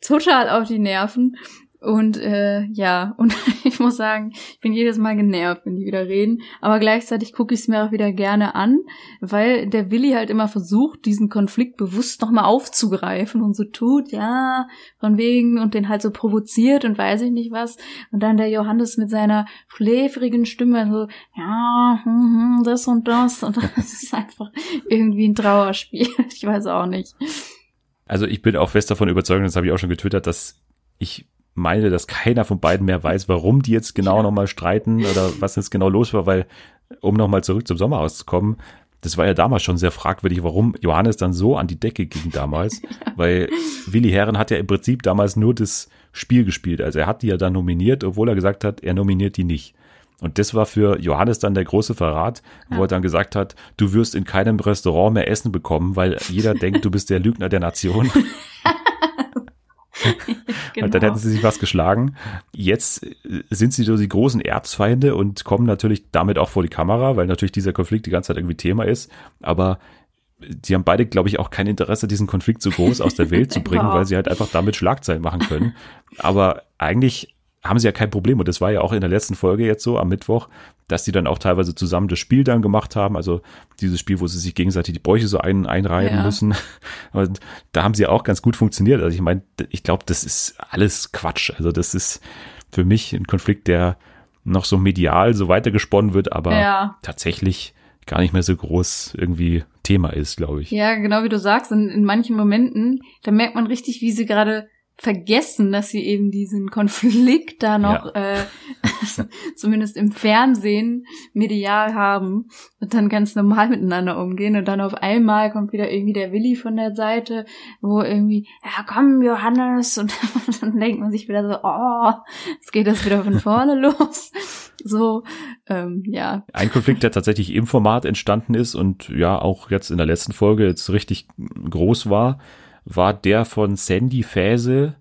total auf die Nerven. Und äh, ja, und <laughs> ich muss sagen, ich bin jedes Mal genervt, wenn die wieder reden. Aber gleichzeitig gucke ich es mir auch wieder gerne an, weil der Willi halt immer versucht, diesen Konflikt bewusst nochmal aufzugreifen und so tut, ja, von wegen und den halt so provoziert und weiß ich nicht was. Und dann der Johannes mit seiner schläfrigen Stimme so, ja, hm, hm, das und das. Und <laughs> das ist einfach irgendwie ein Trauerspiel. <laughs> Ich weiß auch nicht. Also ich bin auch fest davon überzeugt, das habe ich auch schon getwittert, dass ich meine, dass keiner von beiden mehr weiß, warum die jetzt genau Ja. nochmal streiten oder was jetzt genau los war, weil, um nochmal zurück zum Sommerhaus zu kommen, das war ja damals schon sehr fragwürdig, warum Johannes dann so an die Decke ging damals, <laughs> weil Willi Herren hat ja im Prinzip damals nur das Spiel gespielt. Also er hat die ja dann nominiert, obwohl er gesagt hat, er nominiert die nicht. Und das war für Johannes dann der große Verrat, wo Ja. er dann gesagt hat, du wirst in keinem Restaurant mehr Essen bekommen, weil jeder denkt, du bist der Lügner der Nation. <laughs> Genau. <laughs> Und dann hätten sie sich was geschlagen. Jetzt äh, sind sie so die großen Erzfeinde und kommen natürlich damit auch vor die Kamera, weil natürlich dieser Konflikt die ganze Zeit irgendwie Thema ist. Aber die haben beide, glaube ich, auch kein Interesse, diesen Konflikt so groß aus der Welt zu <laughs> bringen, weil sie halt einfach damit Schlagzeilen machen können. Aber eigentlich haben sie ja kein Problem. Und das war ja auch in der letzten Folge jetzt so am Mittwoch, dass die dann auch teilweise zusammen das Spiel dann gemacht haben. Also dieses Spiel, wo sie sich gegenseitig die Bräuche so ein, einreiben Ja. müssen. <laughs> Und da haben sie auch ganz gut funktioniert. Also ich meine, ich glaube, das ist alles Quatsch. Also das ist für mich ein Konflikt, der noch so medial so weitergesponnen wird, aber Ja. tatsächlich gar nicht mehr so groß irgendwie Thema ist, glaube ich. Ja, genau wie du sagst, in, in manchen Momenten, da merkt man richtig, wie sie gerade vergessen, dass sie eben diesen Konflikt da noch äh, <laughs> zumindest im Fernsehen medial haben und dann ganz normal <laughs> miteinander umgehen. Und dann auf einmal kommt wieder irgendwie der Willi von der Seite, wo irgendwie, ja komm Johannes. <laughs> Und dann denkt man sich wieder so, oh, jetzt geht das wieder von vorne los. So, ähm, ja, Ein Konflikt, der tatsächlich im Format entstanden ist und ja auch jetzt in der letzten Folge jetzt richtig groß war, war der von Sandy Fäse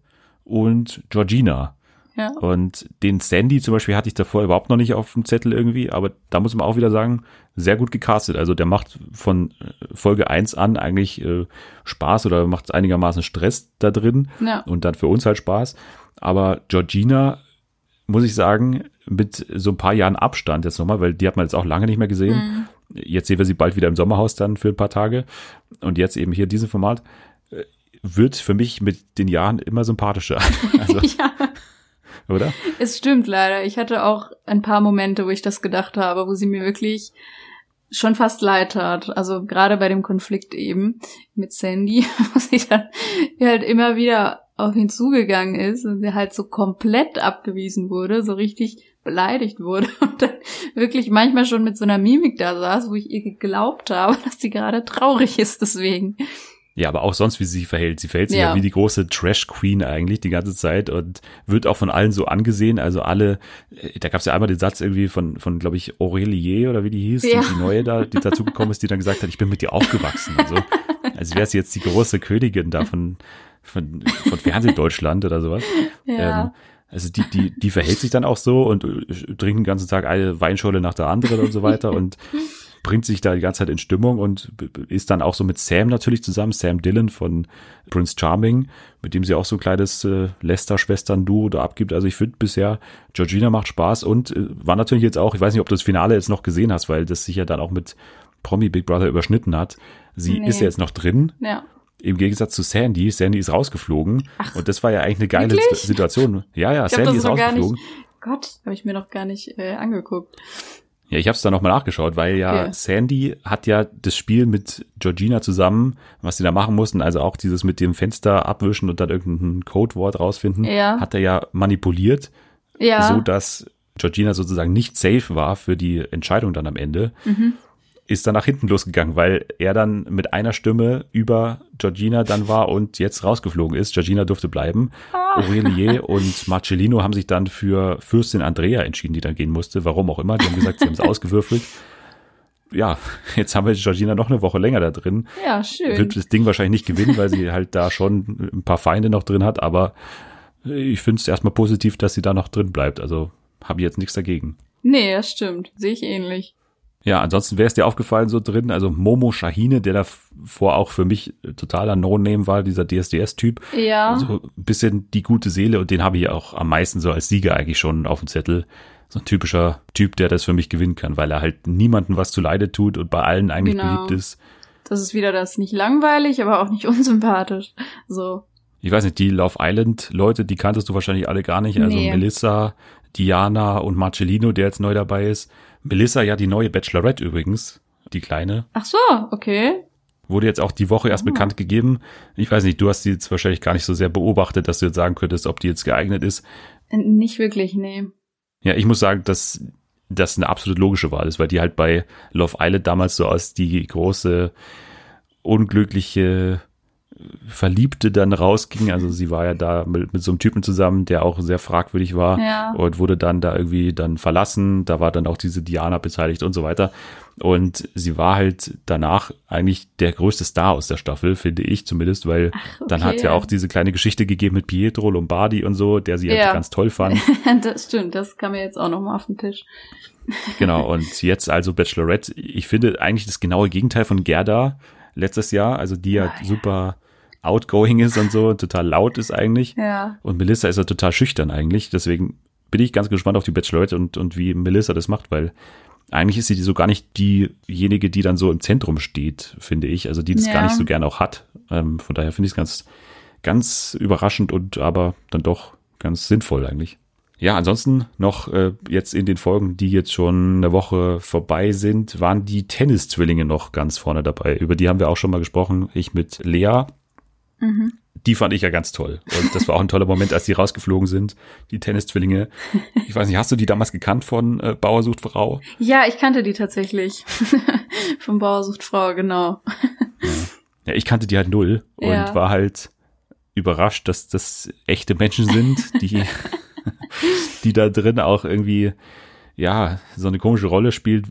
und Georgina. ja. Und den Sandy zum Beispiel hatte ich davor überhaupt noch nicht auf dem Zettel irgendwie, aber da muss man auch wieder sagen, sehr gut gecastet. Also der macht von äh, Folge 1 an eigentlich äh, Spaß oder macht einigermaßen Stress da drin Ja. und dann für uns halt Spaß. Aber Georgina, muss ich sagen, mit so ein paar Jahren Abstand jetzt nochmal, weil die hat man jetzt auch lange nicht mehr gesehen. Mhm. Jetzt sehen wir sie bald wieder im Sommerhaus dann für ein paar Tage. Und jetzt eben hier in diesem Format wird für mich mit den Jahren immer sympathischer. <laughs> Also, <laughs> ja. oder? Es stimmt leider. Ich hatte auch ein paar Momente, wo ich das gedacht habe, wo sie mir wirklich schon fast leid tat. Also gerade bei dem Konflikt eben mit Sandy, <laughs> wo sie dann halt immer wieder auf ihn zugegangen ist und sie halt so komplett abgewiesen wurde, so richtig beleidigt wurde und dann wirklich manchmal schon mit so einer Mimik da saß, wo ich ihr geglaubt habe, dass sie gerade traurig ist deswegen. Ja, aber auch sonst, wie sie sich verhält. Sie verhält sich ja, Ja. wie die große Trash-Queen eigentlich die ganze Zeit und wird auch von allen so angesehen. Also alle, äh, da gab es ja einmal den Satz irgendwie von, von glaube ich, Aurelie oder wie die hieß, Ja. die, die neue da, die dazugekommen ist, die dann gesagt hat, ich bin mit dir aufgewachsen. Also, <laughs> als wäre sie jetzt die große Königin da von, von, von Fernsehdeutschland oder sowas. Ja. Ähm, also die, die, die verhält sich dann auch so und äh, trinkt den ganzen Tag eine Weinschorle nach der anderen und so weiter und <laughs> bringt sich da die ganze Zeit in Stimmung und ist dann auch so mit Sam natürlich zusammen, Sam Dillon von Prince Charming, mit dem sie auch so ein kleines äh, Lester-Schwestern-Duo da abgibt. Also ich finde bisher, Georgina macht Spaß und äh, war natürlich jetzt auch, ich weiß nicht, ob du das Finale jetzt noch gesehen hast, weil das sich ja dann auch mit Promi Big Brother überschnitten hat. Sie Nee. ist ja jetzt noch drin, ja. im Gegensatz zu Sandy. Sandy ist rausgeflogen und das war ja eigentlich eine geile wirklich? Situation. Ja, ja, habe Sandy ist rausgeflogen. nicht. Gott, habe ich mir noch gar nicht äh, angeguckt. Ja, ich habe es da nochmal nachgeschaut, weil ja Okay. Sandy hat ja das Spiel mit Georgina zusammen, was sie da machen mussten, also auch dieses mit dem Fenster abwischen und dann irgendein Codewort rausfinden, Ja. hat er ja manipuliert, Ja. so dass Georgina sozusagen nicht safe war für die Entscheidung dann am Ende. Mhm. Ist dann nach hinten losgegangen, weil er dann mit einer Stimme über Georgina dann war und jetzt rausgeflogen ist. Georgina durfte bleiben. Ah. Aurelie und Marcellino haben sich dann für Fürstin Andrea entschieden, die dann gehen musste. Warum auch immer. Die haben gesagt, sie haben es <laughs> ausgewürfelt. Ja, jetzt haben wir Georgina noch eine Woche länger da drin. ja, schön. Wird das Ding wahrscheinlich nicht gewinnen, weil sie halt da schon ein paar Feinde noch drin hat. Aber ich finde es erstmal positiv, dass sie da noch drin bleibt. Also habe ich jetzt nichts dagegen. nee, das stimmt. Sehe ich ähnlich. Ja, ansonsten wäre es dir aufgefallen so drin, also Momo Shahine, der davor auch für mich totaler No-Name war, dieser DSDS-Typ. Ja. So ein bisschen die gute Seele und den habe ich auch am meisten so als Sieger eigentlich schon auf dem Zettel. So ein typischer Typ, der das für mich gewinnen kann, weil er halt niemandem was zu Leide tut und bei allen eigentlich Genau. beliebt ist. Das ist wieder das nicht langweilig, aber auch nicht <laughs> unsympathisch. So. Ich weiß nicht, die Love Island Leute, die kanntest du wahrscheinlich alle gar nicht. Also Nee. Melissa, Diana und Marcellino, der jetzt neu dabei ist. Melissa, ja, die neue Bachelorette übrigens, die kleine. Ach so, okay. Wurde jetzt auch die Woche erst Ah. bekannt gegeben. Ich weiß nicht, du hast die jetzt wahrscheinlich gar nicht so sehr beobachtet, dass du jetzt sagen könntest, ob die jetzt geeignet ist. Nicht wirklich, nee. Ja, ich muss sagen, dass das eine absolut logische Wahl ist, weil die halt bei Love Island damals so als die große, unglückliche Verliebte dann rausging. Also sie war ja da mit, mit so einem Typen zusammen, der auch sehr fragwürdig war Ja. und wurde dann da irgendwie dann verlassen. Da war dann auch diese Diana beteiligt und so weiter. Und sie war halt danach eigentlich der größte Star aus der Staffel, finde ich zumindest, weil dann hat okay. ja auch diese kleine Geschichte gegeben mit Pietro Lombardi und so, der sie Ja. halt ganz toll fand. <laughs> das stimmt, das kam mir jetzt auch noch mal auf den Tisch. <laughs> Genau, und jetzt also Bachelorette. Ich finde eigentlich das genaue Gegenteil von Gerda letztes Jahr, also die ja, Ah, ja. Outgoing ist und so, total laut ist eigentlich. Ja. Und Melissa ist ja total schüchtern eigentlich. Deswegen bin ich ganz gespannt auf die Bachelorette und, und wie Melissa das macht, weil eigentlich ist sie so gar nicht diejenige, die dann so im Zentrum steht, finde ich. Also die das Ja. gar nicht so gern auch hat. Ähm, von daher finde ich es ganz, ganz überraschend und aber dann doch ganz sinnvoll eigentlich. Ja, ansonsten noch äh, jetzt in den Folgen, die jetzt schon eine Woche vorbei sind, waren die Tennis-Zwillinge noch ganz vorne dabei. Über die haben wir auch schon mal gesprochen. Ich mit Lea. Mhm. Die fand ich ja ganz toll. Und das war auch ein toller Moment, als die rausgeflogen sind, die Tennis-Zwillinge. Ich weiß nicht, hast du die damals gekannt von äh, Bauer sucht Frau? Ja, ich kannte die tatsächlich. <laughs> Vom Bauer sucht Frau, genau. Ja, ich kannte die halt null und Ja. war halt überrascht, dass das echte Menschen sind, die, <laughs> die da drin auch irgendwie, ja, so eine komische Rolle spielt.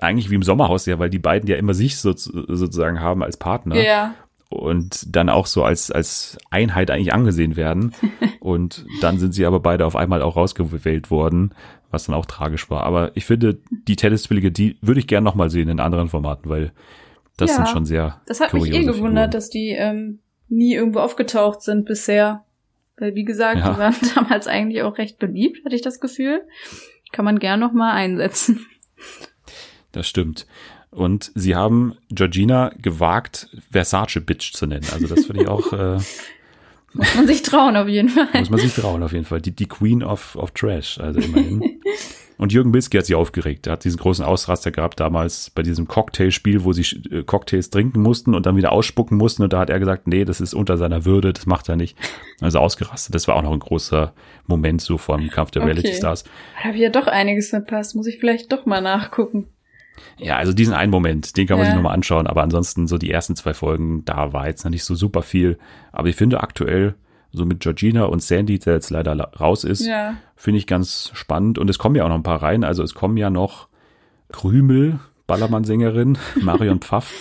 Eigentlich wie im Sommerhaus, ja, weil die beiden ja immer sich so, sozusagen haben als Partner. Ja. Und dann auch so als, als Einheit eigentlich angesehen werden. <laughs> Und dann sind sie aber beide auf einmal auch rausgewählt worden, was dann auch tragisch war. Aber ich finde, die Tennis-Zwillinge, die würde ich gerne nochmal sehen in anderen Formaten, weil das Ja, sind schon sehr. Das hat mich eh gewundert, Figuren. dass die ähm, nie irgendwo aufgetaucht sind bisher. Weil, wie gesagt, Ja. die waren <laughs> damals eigentlich auch recht beliebt, hatte ich das Gefühl. Kann man gern noch mal einsetzen. Das stimmt. Und sie haben Georgina gewagt, Versace Bitch zu nennen. Also das finde ich auch, äh, <laughs> Muss man sich trauen, auf jeden Fall. muss man sich trauen auf jeden Fall. Die, die Queen of, of Trash, also immerhin. Und Jürgen Bilski hat sich aufgeregt. Er hat diesen großen Ausraster gehabt damals bei diesem Cocktailspiel, wo sie äh, Cocktails trinken mussten und dann wieder ausspucken mussten. Und da hat er gesagt, nee, das ist unter seiner Würde, das macht er nicht. Also ausgerastet. Das war auch noch ein großer Moment so vom Kampf der Okay. Reality Stars. Da habe ich ja doch einiges verpasst. Muss ich vielleicht doch mal nachgucken. Ja, also diesen einen Moment, den kann man Ja. sich nochmal anschauen. Aber ansonsten so die ersten zwei Folgen, da war jetzt noch nicht so super viel. Aber ich finde aktuell so mit Georgina und Sandy, der jetzt leider raus ist, Ja. finde ich ganz spannend. Und es kommen ja auch noch ein paar rein. Also es kommen ja noch Krümel, Ballermann-Sängerin, <laughs> Marion Pfaff,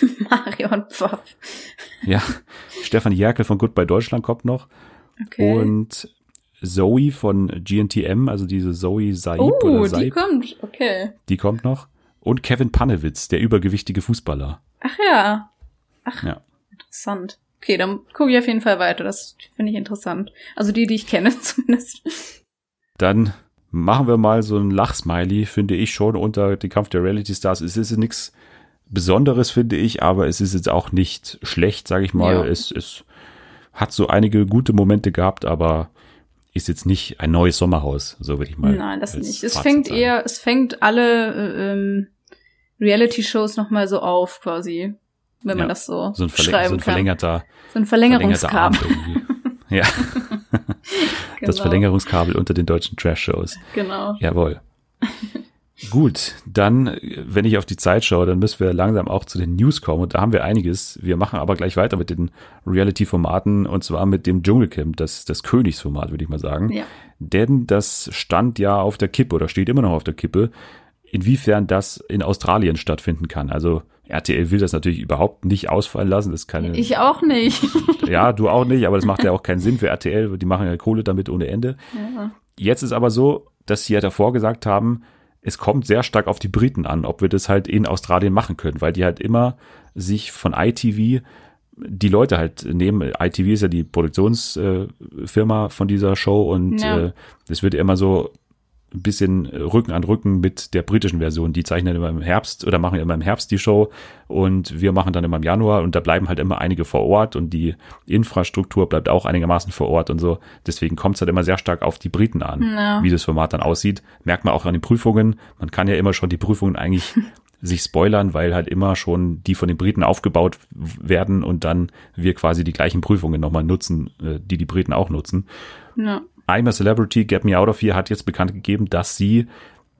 <laughs> Marion Pfaff. ja, Stefan Jerkel von Goodbye Deutschland kommt noch Okay. und Zoe von GNTM, also diese Zoe Saib oh, oder die Saib, kommt. Okay. die kommt noch. Und Kevin Panewitz, der übergewichtige Fußballer. Ach ja. Ach, Ja. interessant. Okay, dann gucke ich auf jeden Fall weiter. Das finde ich interessant. Also die, die ich kenne <laughs> zumindest. Dann machen wir mal so ein Lachsmiley, finde ich schon, unter den Kampf der Reality Stars. Es ist nichts Besonderes, finde ich, aber es ist jetzt auch nicht schlecht, sage ich mal. Ja. Es, es hat so einige gute Momente gehabt, aber ist jetzt nicht ein neues Sommerhaus, so würde ich mal. Nein, das nicht. Es Fazit fängt sagen. eher, es fängt alle äh, ähm, Reality-Shows nochmal so auf, quasi, wenn man Ja, das so, so ein, schreiben so ein kann. verlängerter, so ein Verlängerungskabel. <laughs> Ja, <laughs> <laughs> das Genau. Verlängerungskabel unter den deutschen Trash-Shows. Genau. Jawohl. Gut, dann, wenn ich auf die Zeit schaue, dann müssen wir langsam auch zu den News kommen und da haben wir einiges. Wir machen aber gleich weiter mit den Reality-Formaten und zwar mit dem Dschungelcamp, das, das Königsformat, würde ich mal sagen. Ja. Denn das stand ja auf der Kippe oder steht immer noch auf der Kippe, inwiefern das in Australien stattfinden kann. Also RTL will das natürlich überhaupt nicht ausfallen lassen. Das ist keine, Ich auch nicht. <laughs> ja, du auch nicht, aber das macht ja auch keinen Sinn für RTL. Die machen ja Kohle damit ohne Ende. ja. Jetzt ist aber so, dass sie ja davor gesagt haben, es kommt sehr stark auf die Briten an, ob wir das halt in Australien machen können, weil die halt immer sich von ITV die Leute halt nehmen. ITV ist ja die Produktionsfirma von dieser Show und Ja. äh, das wird ja immer so ein bisschen Rücken an Rücken mit der britischen Version. Die zeichnen immer im Herbst oder machen immer im Herbst die Show und wir machen dann immer im Januar und da bleiben halt immer einige vor Ort und die Infrastruktur bleibt auch einigermaßen vor Ort und so. Deswegen kommt es halt immer sehr stark auf die Briten an, Ja. wie das Format dann aussieht. Merkt man auch an den Prüfungen. Man kann ja immer schon die Prüfungen eigentlich <laughs> sich spoilern, weil halt immer schon die von den Briten aufgebaut werden und dann wir quasi die gleichen Prüfungen nochmal nutzen, äh, die die Briten auch nutzen. ja. I'm a Celebrity, Get Me Out of Here hat jetzt bekannt gegeben, dass sie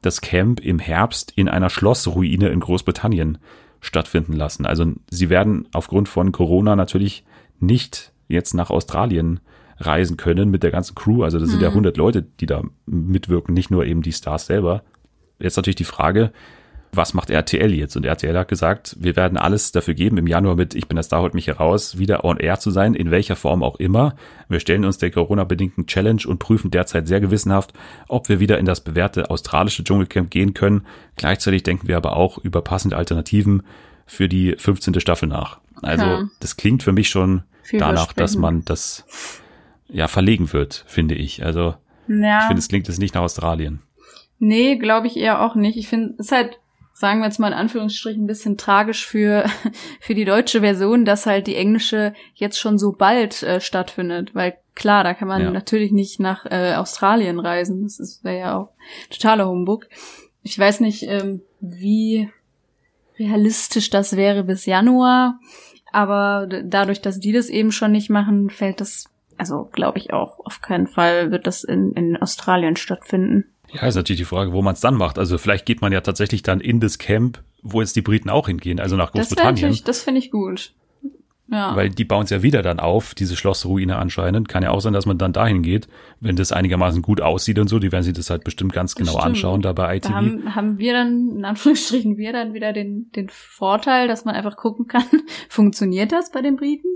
das Camp im Herbst in einer Schlossruine in Großbritannien stattfinden lassen. Also sie werden aufgrund von Corona natürlich nicht jetzt nach Australien reisen können mit der ganzen Crew. Also das sind ja 100 Leute, die da mitwirken, nicht nur eben die Stars selber. Jetzt natürlich die Frage, was macht RTL jetzt? Und RTL hat gesagt, wir werden alles dafür geben, im Januar mit Ich bin der Star, holt mich heraus, wieder on air zu sein, in welcher Form auch immer. Wir stellen uns der Corona-bedingten Challenge und prüfen derzeit sehr gewissenhaft, ob wir wieder in das bewährte australische Dschungelcamp gehen können. Gleichzeitig denken wir aber auch über passende Alternativen für die 15. Staffel nach. Also Ja. das klingt für mich schon danach, dass man das ja verlegen wird, finde ich. Also Ja. ich finde, es klingt jetzt nicht nach Australien. Nee, glaube ich eher auch nicht. Ich finde, es ist halt, sagen wir jetzt mal in Anführungsstrichen, ein bisschen tragisch für, <laughs> für die deutsche Version, dass halt die englische jetzt schon so bald äh, stattfindet. Weil klar, da kann man Ja. natürlich nicht nach äh, Australien reisen. Das ist- wäre ja auch totaler Humbug. Ich weiß nicht, ähm, wie realistisch das wäre bis Januar. Aber dadurch, dass die das eben schon nicht machen, fällt das, also glaube ich auch, auf keinen Fall wird das in, in Australien stattfinden. Ja, ist natürlich die Frage, wo man es dann macht. Also vielleicht geht man ja tatsächlich dann in das Camp, wo jetzt die Briten auch hingehen, also nach Das Großbritannien. natürlich, das finde ich gut. Ja. Weil die bauen es ja wieder dann auf, diese Schlossruine anscheinend. Kann ja auch sein, dass man dann dahin geht, wenn das einigermaßen gut aussieht und so. Die werden sich das halt bestimmt ganz genau anschauen, da bei ITV. da haben, haben wir dann, in Anführungsstrichen, wir dann wieder den, den Vorteil, dass man einfach gucken kann, <laughs> funktioniert das bei den Briten?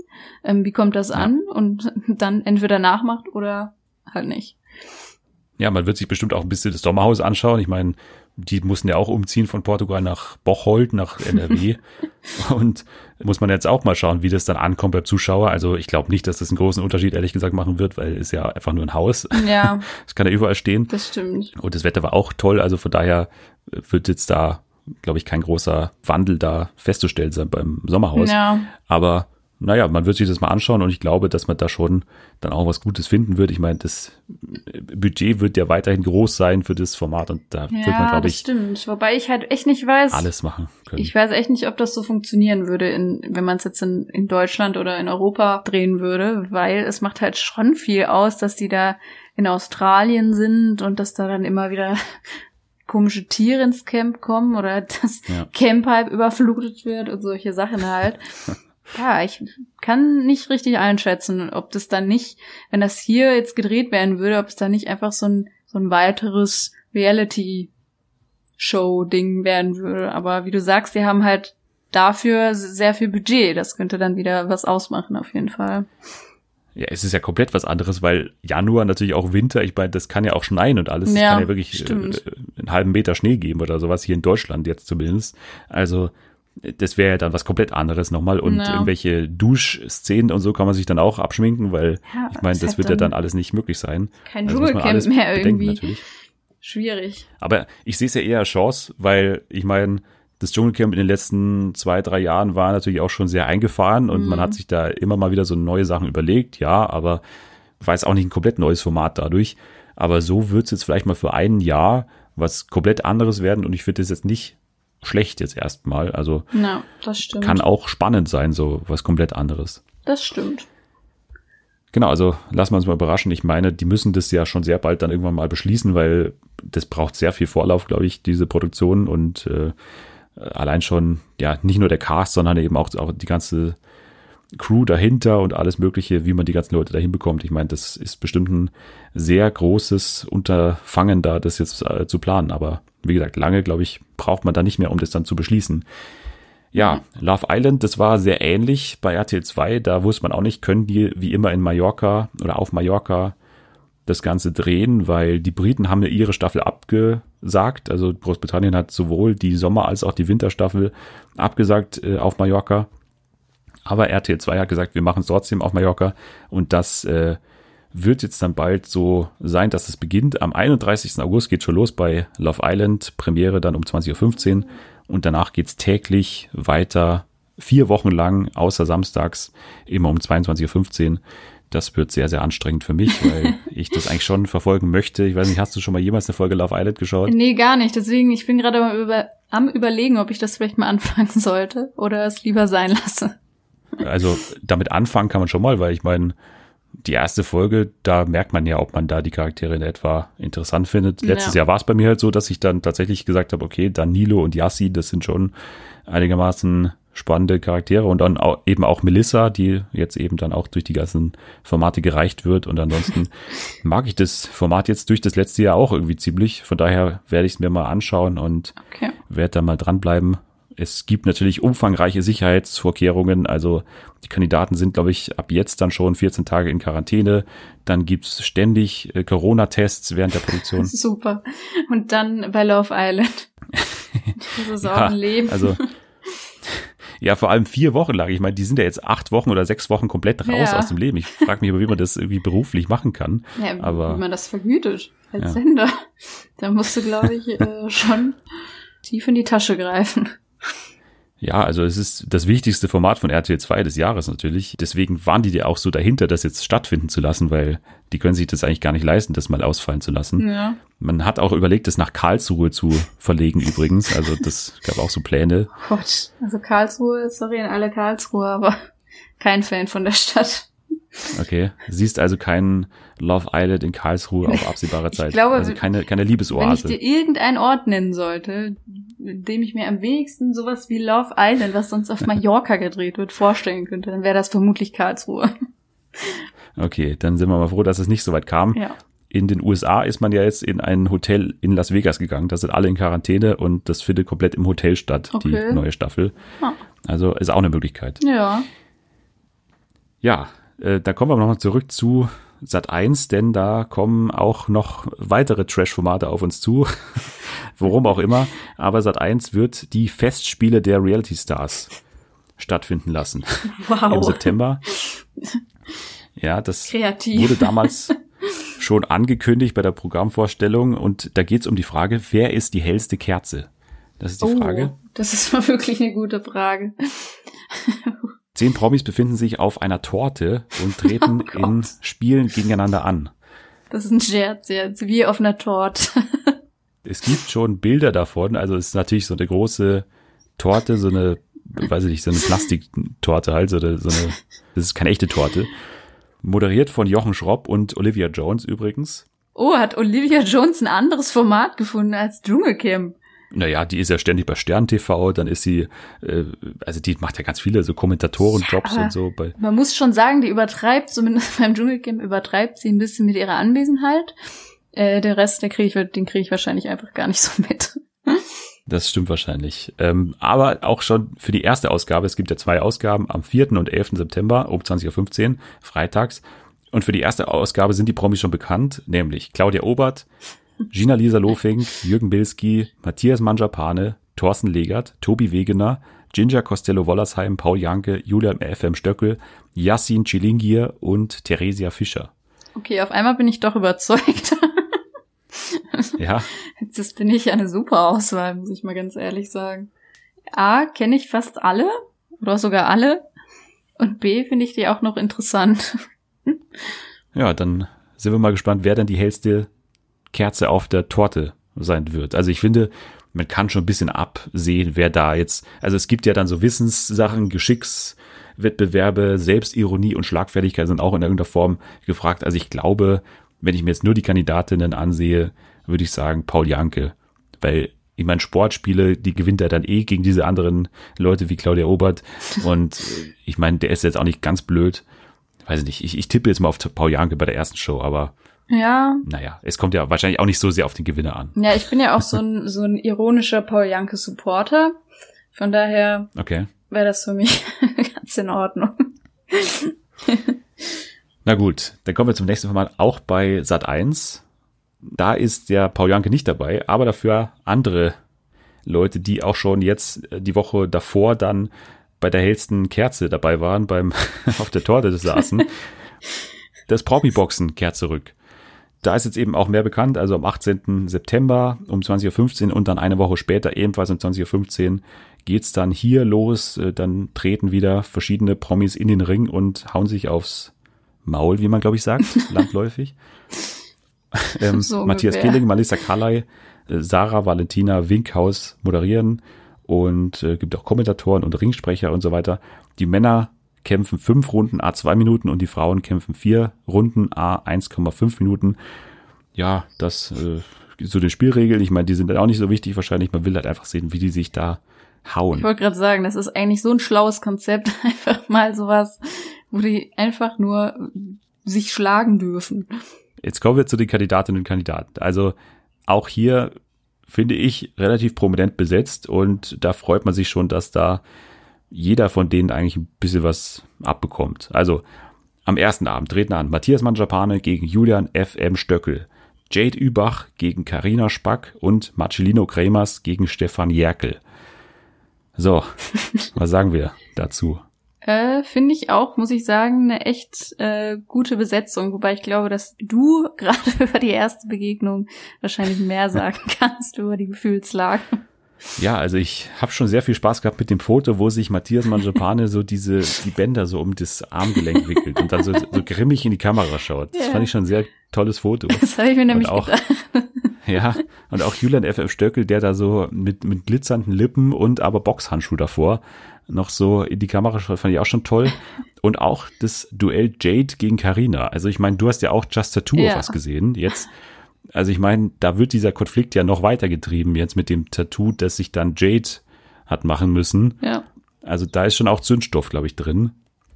Ähm, wie kommt das Ja. an? Und dann entweder nachmacht oder halt nicht. Ja, man wird sich bestimmt auch ein bisschen das Sommerhaus anschauen. Ich meine, die mussten ja auch umziehen von Portugal nach Bocholt, nach <laughs> NRW. und muss man jetzt auch mal schauen, wie das dann ankommt beim Zuschauer. Also ich glaube nicht, dass das einen großen Unterschied, ehrlich gesagt, machen wird, weil es ja einfach nur ein Haus. Ja, <laughs> Es kann ja überall stehen. das stimmt. Und das Wetter war auch toll. Also von daher wird jetzt da, glaube ich, kein großer Wandel da festzustellen sein beim Sommerhaus. Ja, Aber naja, man wird sich das mal anschauen und ich glaube, dass man da schon dann auch was Gutes finden wird. Ich meine, das Budget wird ja weiterhin groß sein für das Format und da wird man, ja glaube das ich, stimmt. Wobei ich halt echt nicht weiß, alles machen können. Ich weiß echt nicht, ob das so funktionieren würde, in, wenn man es jetzt in, in Deutschland oder in Europa drehen würde, weil es macht halt schon viel aus, dass die da in Australien sind und dass da dann immer wieder <laughs> komische Tiere ins Camp kommen oder <laughs> das Ja. Camp halb überflutet wird und solche Sachen halt. <laughs> Ja, ich kann nicht richtig einschätzen, ob das dann nicht, wenn das hier jetzt gedreht werden würde, ob es dann nicht einfach so ein, so ein weiteres Reality Show-Ding werden würde. Aber wie du sagst, die haben halt dafür sehr viel Budget. Das könnte dann wieder was ausmachen, auf jeden Fall. Ja, es ist ja komplett was anderes, weil Januar natürlich auch Winter, ich meine, das kann ja auch schneien und alles. Es Ja, kann ja wirklich stimmt. äh, einen halben Meter Schnee geben oder sowas, hier in Deutschland jetzt zumindest. Also das wäre ja dann was komplett anderes nochmal. Und Ja. irgendwelche Duschszenen und so kann man sich dann auch abschminken, weil Ja, ich meine, das halt wird ja dann alles nicht möglich sein. Kein Also Dschungelcamp mehr bedenken irgendwie. natürlich. Schwierig. Aber ich sehe es ja eher als Chance, weil ich meine, das Dschungelcamp in den letzten zwei, drei Jahren war natürlich auch schon sehr eingefahren und Mhm. man hat sich da immer mal wieder so neue Sachen überlegt, ja, aber war jetzt auch nicht ein komplett neues Format dadurch, aber so wird's jetzt vielleicht mal für ein Jahr was komplett anderes werden und ich finde das jetzt nicht schlecht jetzt erstmal. Also Ja, das stimmt. kann auch spannend sein, so was komplett anderes. das stimmt. Genau, also lassen wir uns mal überraschen. Ich meine, die müssen das ja schon sehr bald dann irgendwann mal beschließen, weil das braucht sehr viel Vorlauf, glaube ich, diese Produktion und äh, allein schon, ja, nicht nur der Cast, sondern eben auch, auch die ganze Crew dahinter und alles Mögliche, wie man die ganzen Leute dahin bekommt. Ich meine, das ist bestimmt ein sehr großes Unterfangen, da das jetzt äh, zu planen. Aber wie gesagt, lange, glaube ich, braucht man da nicht mehr, um das dann zu beschließen. Ja, Love Island, das war sehr ähnlich bei RTL 2. Da wusste man auch nicht, können die wie immer in Mallorca oder auf Mallorca das Ganze drehen, weil die Briten haben ja ihre Staffel abgesagt. Also Großbritannien hat sowohl die Sommer- als auch die Winterstaffel abgesagt äh, auf Mallorca. Aber RTL 2 hat gesagt, wir machen es trotzdem auf Mallorca. Und das äh, wird jetzt dann bald so sein, dass es beginnt. Am 31. August geht schon los bei Love Island. Premiere dann um 20.15 Uhr. Und danach geht's täglich weiter. Vier Wochen lang, außer samstags, immer um 22.15 Uhr. Das wird sehr, sehr anstrengend für mich, weil <laughs> ich das eigentlich schon verfolgen möchte. Ich weiß nicht, hast du schon mal jemals eine Folge Love Island geschaut? Nee, gar nicht. Deswegen, ich bin gerade mal über, am überlegen, ob ich das vielleicht mal anfangen sollte oder es lieber sein lasse. Also damit anfangen kann man schon mal, weil ich meine, die erste Folge, da merkt man ja, ob man da die Charaktere in etwa interessant findet. Letztes Ja. Jahr war es bei mir halt so, dass ich dann tatsächlich gesagt habe, okay, Danilo und Yassi, das sind schon einigermaßen spannende Charaktere und dann auch, eben auch Melissa, die jetzt eben dann auch durch die ganzen Formate gereicht wird und ansonsten <laughs> mag ich das Format jetzt durch das letzte Jahr auch irgendwie ziemlich. Von daher werde ich es mir mal anschauen und Okay. werde da mal dranbleiben. Es gibt natürlich umfangreiche Sicherheitsvorkehrungen. Also die Kandidaten sind, glaube ich, ab jetzt dann schon 14 Tage in Quarantäne. Dann gibt's ständig äh, Corona-Tests während der Produktion. <laughs> Super. Und dann bei Love Island. Das ist <laughs> auch ein Leben. Also <laughs> ja, vor allem vier Wochen lang. Ich meine, die sind ja jetzt acht Wochen oder sechs Wochen komplett raus Ja. aus dem Leben. Ich frage mich aber, wie man das irgendwie beruflich machen kann. ja, aber- wie man das vergütet als Ja. Sender. Da musst du, glaube ich, äh, schon tief in die Tasche greifen. Ja, also es ist das wichtigste Format von RTL 2 des Jahres natürlich. Deswegen waren die ja auch so dahinter, das jetzt stattfinden zu lassen, weil die können sich das eigentlich gar nicht leisten, das mal ausfallen zu lassen. Ja. Man hat auch überlegt, das nach Karlsruhe zu verlegen übrigens. Also das gab auch so Pläne. Gott. Also Karlsruhe, sorry an alle Karlsruhe, aber <laughs> kein Fan von der Stadt. Okay. Siehst also keinen Love Island in Karlsruhe auf <laughs> absehbare Zeit. glaube, also keine, keine Wenn ich Liebesoase. dir irgendeinen Ort nennen sollte, in dem ich mir am wenigsten sowas wie Love Island, was sonst auf Mallorca <laughs> gedreht wird, vorstellen könnte, dann wäre das vermutlich Karlsruhe. Okay, dann sind wir mal froh, dass es nicht so weit kam. Ja. In den USA ist man ja jetzt in ein Hotel in Las Vegas gegangen. Da sind alle in Quarantäne und das findet komplett im Hotel statt, Okay. die neue Staffel. Ah. Also ist auch eine Möglichkeit. Ja. Ja, äh, da kommen wir nochmal zurück zu Sat 1, denn da kommen auch noch weitere Trash-Formate auf uns zu. <laughs> Worum auch immer. Aber Sat 1 wird die Festspiele der Reality Stars stattfinden lassen <laughs> im Wow. September. <laughs> Ja, das Kreativ. wurde damals schon angekündigt bei der Programmvorstellung und da geht es um die Frage, wer ist die hellste Kerze? Das ist die Frage. Oh, das ist mal wirklich eine gute Frage. Zehn Promis befinden sich auf einer Torte und treten <laughs> Oh in Spielen gegeneinander an. Das ist ein Scherz jetzt, wie auf einer Torte. <laughs> Es gibt schon Bilder davon, also es ist natürlich so eine große Torte, so eine, weiß ich nicht, so eine Plastiktorte halt, so eine, so eine das ist keine echte Torte. Moderiert von Jochen Schropp und Olivia Jones übrigens. Oh, hat Olivia Jones ein anderes Format gefunden als Dschungelcamp? Naja, die ist ja ständig bei Stern TV, dann ist sie, äh, also die macht ja ganz viele so Kommentatorenjobs Ja, und so. Bei, Man muss schon sagen, die übertreibt, zumindest <laughs> beim Dschungelcamp übertreibt sie ein bisschen mit ihrer Anwesenheit. Äh, den Rest, den kriege ich, den kriege ich wahrscheinlich einfach gar nicht so mit. das stimmt wahrscheinlich. Ähm, aber auch schon für die erste Ausgabe, es gibt ja zwei Ausgaben am 4. und 11. September um 20.15 Uhr, freitags. Und für die erste Ausgabe sind die Promis schon bekannt, nämlich Claudia Obert, Gina-Lisa Lofing, Jürgen Bilski, Matthias Manjapane, Thorsten Legert, Tobi Wegener, Ginger Costello-Wollersheim, Paul Janke, Julia FM Stöckel, Yassin Chilingir und Theresia Fischer. Okay, auf einmal bin ich doch überzeugt. <laughs> Ja, Das bin ich eine super Auswahl, muss ich mal ganz ehrlich sagen. A, kenne ich fast alle oder sogar alle. Und B, finde ich die auch noch interessant. Ja, dann sind wir mal gespannt, wer denn die hellste Kerze auf der Torte sein wird. Also ich finde, man kann schon ein bisschen absehen, wer da jetzt, also es gibt ja dann so Wissenssachen, Geschickswettbewerbe, Selbstironie und Schlagfertigkeit sind auch in irgendeiner Form gefragt. Also ich glaube, wenn ich mir jetzt nur die Kandidatinnen ansehe, würde ich sagen Paul Janke, weil ich meine, Sportspiele, die gewinnt er dann eh gegen diese anderen Leute wie Claudia Obert. Und ich meine, der ist jetzt auch nicht ganz blöd. Weiß ich nicht, ich, ich tippe jetzt mal auf Paul Janke bei der ersten Show, aber Ja. naja, es kommt ja wahrscheinlich auch nicht so sehr auf den Gewinner an. Ja, ich bin ja auch so ein, <laughs> so ein ironischer Paul Janke Supporter. Von daher Okay. wäre das für mich <laughs> ganz in Ordnung. <laughs> Na gut, dann kommen wir zum nächsten Format, auch bei Sat 1. Da ist der Paul Janke nicht dabei, aber dafür andere Leute, die auch schon jetzt äh, die Woche davor dann bei der hellsten Kerze dabei waren, beim auf der Torte saßen. Das Promi-Boxen kehrt zurück. Da ist jetzt eben auch mehr bekannt, also am 18. September um 20.15 Uhr und dann eine Woche später, ebenfalls um 20.15 Uhr, geht's dann hier los. Äh, Dann treten wieder verschiedene Promis in den Ring und hauen sich aufs Maul, wie man glaube ich sagt, <laughs> landläufig. ähm, So Matthias. Killing, Malissa Kalay, äh, Sarah Valentina Winkhaus moderieren und äh, gibt auch Kommentatoren und Ringsprecher und so weiter. Die Männer kämpfen fünf Runden a zwei Minuten und die Frauen kämpfen vier Runden a 1,5 Minuten. Ja, das äh, so die Spielregeln. Ich meine, die sind dann auch nicht so wichtig wahrscheinlich. Man will halt einfach sehen, wie die sich da hauen. Ich wollte gerade sagen, das ist eigentlich so ein schlaues Konzept, <laughs> einfach mal sowas, wo die einfach nur sich schlagen dürfen. Jetzt kommen wir zu den Kandidatinnen und Kandidaten. Also auch hier finde ich relativ prominent besetzt und da freut man sich schon, dass da jeder von denen eigentlich ein bisschen was abbekommt. Also am ersten Abend treten an Matthias Manjapane gegen Julian FM Stöckel, Jade Übach gegen Karina Spack und Marcelino Kremers gegen Stefan Jerkel. So, <laughs> was sagen wir dazu? Äh, Finde ich auch, muss ich sagen, eine echt äh, gute Besetzung. Wobei ich glaube, dass du <laughs> gerade über die erste Begegnung wahrscheinlich mehr <laughs> sagen kannst über die Gefühlslage. Ja, also ich habe schon sehr viel Spaß gehabt mit dem Foto, wo sich Matthias Manjapane so diese die Bänder so um das Armgelenk wickelt und dann so, so grimmig in die Kamera schaut. Das Ja. fand ich schon ein sehr tolles Foto. Das habe ich mir nämlich auch- gedacht. Ja, und auch Julian FF Stöckel, der da so mit mit glitzernden Lippen und aber Boxhandschuh davor noch so in die Kamera schaut, fand ich auch schon toll. Und auch das Duell Jade gegen Karina. Also ich meine, du hast ja auch Just Tattoo Ja. auf was gesehen. Jetzt also ich meine, da wird dieser Konflikt ja noch weitergetrieben jetzt mit dem Tattoo, das sich dann Jade hat machen müssen. Ja. Also da ist schon auch Zündstoff, glaube ich, drin.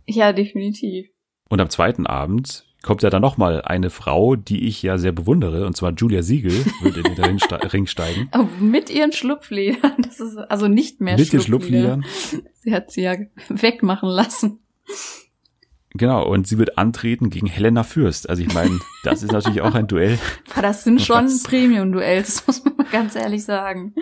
ja, definitiv. Und am zweiten Abend kommt ja dann noch mal eine Frau, die ich ja sehr bewundere, und zwar Julia Siegel, wird in den <laughs> Ring ste- Ring steigen. Aber mit ihren Schlupfliedern. Das ist also nicht mehr Mit den Schlupflieder. Schlupfliedern. Sie hat sie ja wegmachen lassen. Genau, und sie wird antreten gegen Helena Fürst. Also ich meine, das ist natürlich auch ein Duell. <laughs> Das sind schon? Premium-Duells, das muss man mal ganz ehrlich sagen.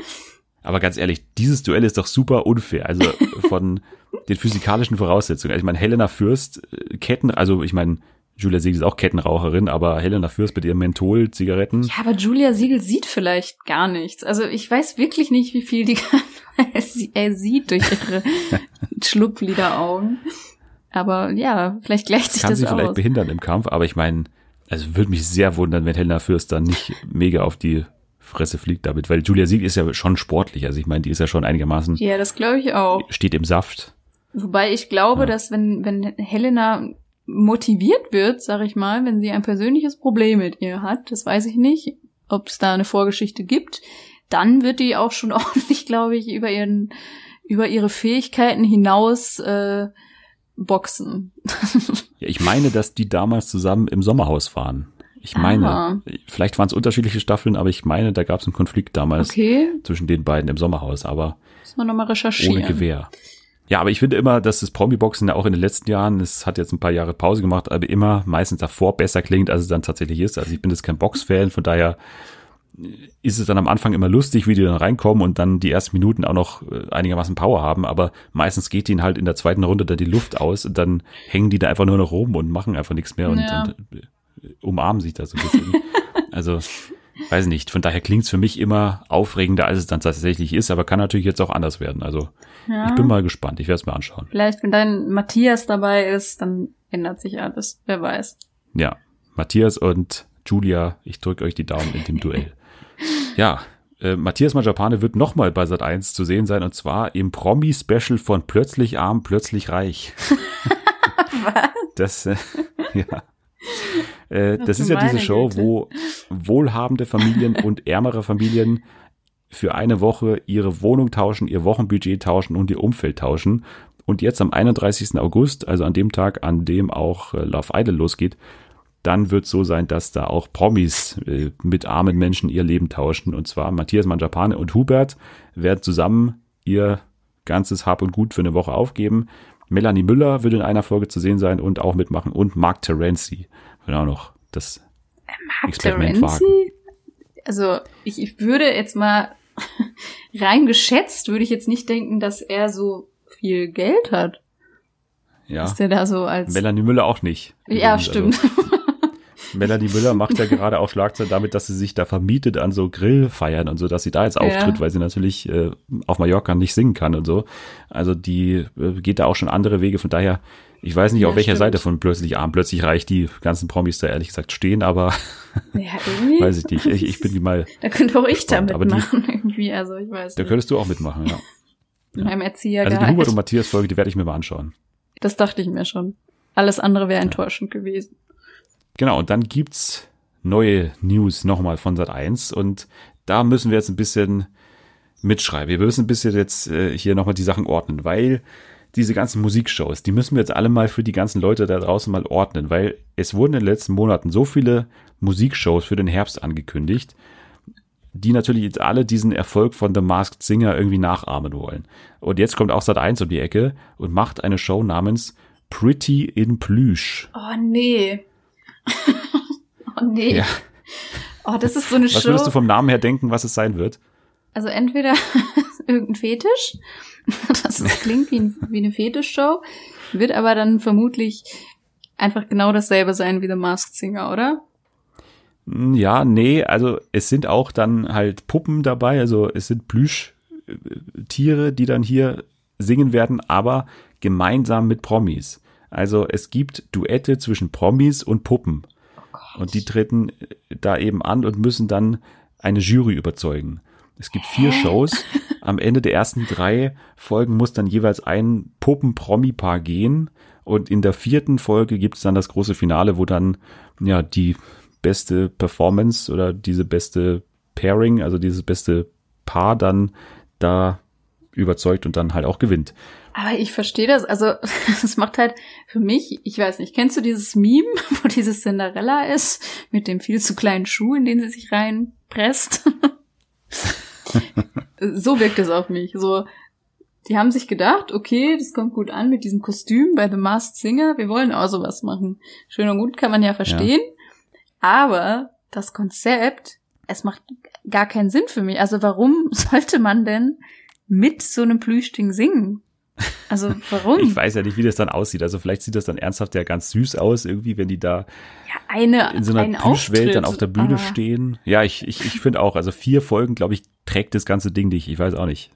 Aber ganz ehrlich, dieses Duell ist doch super unfair. Also von den physikalischen Voraussetzungen. Also ich meine, Helena Fürst, äh, Ketten, also ich meine, Julia Siegel ist auch Kettenraucherin, aber Helena Fürst mit ihren Menthol-Zigaretten. Ja, aber Julia Siegel sieht vielleicht gar nichts. Also ich weiß wirklich nicht, wie viel die kann. <laughs> Sie- er sieht durch ihre <laughs> Schlupflideraugen. Aber ja, vielleicht gleicht sich kann das sie vielleicht aus. behindern im Kampf, aber ich meine, also würde mich sehr wundern, wenn Helena Fürst dann nicht mega auf die Fresse fliegt damit, weil Julia Siegel ist ja schon sportlich, also ich meine, die ist ja schon einigermaßen, Ja, das glaube ich auch. steht im Saft. Wobei ich glaube, Ja. dass wenn, wenn Helena motiviert wird, sag ich mal, wenn sie ein persönliches Problem mit ihr hat, das weiß ich nicht, ob es da eine Vorgeschichte gibt, dann wird die auch schon <laughs> ordentlich, glaube ich, über ihren, über ihre Fähigkeiten hinaus äh, boxen. Ja, ich meine, dass die damals zusammen im Sommerhaus waren. Ich meine, Ah. vielleicht waren es unterschiedliche Staffeln, aber ich meine, da gab es einen Konflikt damals Okay, zwischen den beiden im Sommerhaus, aber ohne Gewehr. Ja, aber ich finde immer, dass das Promi-Boxen ja auch in den letzten Jahren, es hat jetzt ein paar Jahre Pause gemacht, aber immer meistens davor besser klingt, als es dann tatsächlich ist. Also ich bin jetzt kein Box-Fan, von daher ist es dann am Anfang immer lustig, wie die dann reinkommen und dann die ersten Minuten auch noch äh, einigermaßen Power haben, aber meistens geht ihnen halt in der zweiten Runde da die Luft aus und dann hängen die da einfach nur noch rum und machen einfach nichts mehr und, Ja. und äh, umarmen sich da so ein bisschen. <laughs> also, weiß nicht, von daher klingt's für mich immer aufregender, als es dann tatsächlich ist, aber kann natürlich jetzt auch anders werden. Also Ja. ich bin mal gespannt, ich werde es mir anschauen. Vielleicht, wenn dein Matthias dabei ist, dann ändert sich alles. Wer weiß. Ja, Matthias und Julia, ich drücke euch die Daumen in dem Duell. <laughs> Ja, äh, Matthias Majapane wird nochmal bei Sat 1 zu sehen sein und zwar im Promi-Special von Plötzlich arm, plötzlich reich. <laughs> Das, äh, <laughs> ja. Äh, das ist ja diese Show, Güte. wo wohlhabende Familien und ärmere Familien für eine Woche ihre Wohnung tauschen, ihr Wochenbudget tauschen und ihr Umfeld tauschen. Und jetzt am 31. August, also an dem Tag, an dem auch äh, Love Idol losgeht, dann wird so sein, dass da auch Promis äh, mit armen Menschen ihr Leben tauschen. Und zwar Matthias Manjapane und Hubert werden zusammen ihr ganzes Hab und Gut für eine Woche aufgeben. Melanie Müller wird in einer Folge zu sehen sein und auch mitmachen. Und Mark Terenzi wird auch noch das Mark Experiment wagen. Terenzi? Also, ich, ich würde jetzt mal <laughs> rein geschätzt, würde ich jetzt nicht denken, dass er so viel Geld hat. Ja. Ist der da so als. Melanie Müller auch nicht. ja, Also, stimmt. <laughs> Melanie Müller macht ja gerade auch Schlagzeilen damit, dass sie sich da vermietet an so Grillfeiern und so, dass sie da jetzt auftritt, weil sie natürlich äh, auf Mallorca nicht singen kann und so. Also die äh, geht da auch schon andere Wege. Von daher, ich weiß nicht, Ja, auf welcher stimmt. Seite von plötzlich arm, plötzlich reich die ganzen Promis da ehrlich gesagt stehen, aber ja, irgendwie. <laughs> weiß ich nicht. Ich, ich bin die mal, da könnte auch ich da gespannt, die- mitmachen, irgendwie. Also, ich weiß da nicht. könntest du auch mitmachen, ja. In meinem Erzieher Also die Hubert und Matthias Folge, die werde ich mir mal anschauen. Das dachte ich mir schon. Alles andere wäre enttäuschend gewesen. Genau, und dann gibt's neue News nochmal von Sat 1 und da müssen wir jetzt ein bisschen mitschreiben. Wir müssen ein bisschen jetzt äh, hier nochmal die Sachen ordnen, weil diese ganzen Musikshows, die müssen wir jetzt alle mal für die ganzen Leute da draußen mal ordnen, weil es wurden in den letzten Monaten so viele Musikshows für den Herbst angekündigt, die natürlich jetzt alle diesen Erfolg von The Masked Singer irgendwie nachahmen wollen. Und jetzt kommt auch Sat 1 um die Ecke und macht eine Show namens Pretty in Plüsch. Oh, nee. <laughs> oh, nee. Ja. Oh, das ist so eine Was Show. würdest du vom Namen her denken, was es sein wird? Also entweder <laughs> irgendein Fetisch, <laughs> das klingt wie, ein, wie eine Fetischshow, wird aber dann vermutlich einfach genau dasselbe sein wie The Masked Singer, oder? Hm, Ja, nee, also es sind auch dann halt Puppen dabei, also es sind Plüschtiere, die dann hier singen werden, aber gemeinsam mit Promis. Also es gibt Duette zwischen Promis und Puppen. Und die treten da eben an und müssen dann eine Jury überzeugen. Es gibt vier Shows. <laughs> Am Ende der ersten drei Folgen muss dann jeweils ein Puppen-Promi-Paar gehen. Und in der vierten Folge gibt es dann das große Finale, wo dann ja die beste Performance oder diese beste Pairing, also dieses beste Paar dann da überzeugt und dann halt auch gewinnt. Aber ich verstehe das. Also, <laughs> es macht halt für mich, ich weiß nicht, kennst du dieses Meme, <laughs> wo dieses Cinderella ist, mit dem viel zu kleinen Schuh, in den sie sich reinpresst? <laughs> so wirkt es auf mich. So, die haben sich gedacht, okay, das kommt gut an mit diesem Kostüm bei The Masked Singer, wir wollen auch sowas machen. Schön und gut kann man ja verstehen. Aber das Konzept, es macht gar keinen Sinn für mich. Also warum sollte man denn mit so einem Plüschding singen? Also <laughs> warum? Ich weiß ja nicht, wie das dann aussieht. Also vielleicht sieht das dann ernsthaft ja ganz süß aus, irgendwie, wenn die da ja, eine, in so einer ein Plüschwelt dann auf der Bühne aber- stehen. Ja, ich, ich, ich finde auch, also vier Folgen, glaube ich, trägt das ganze Ding nicht. Ich weiß auch nicht.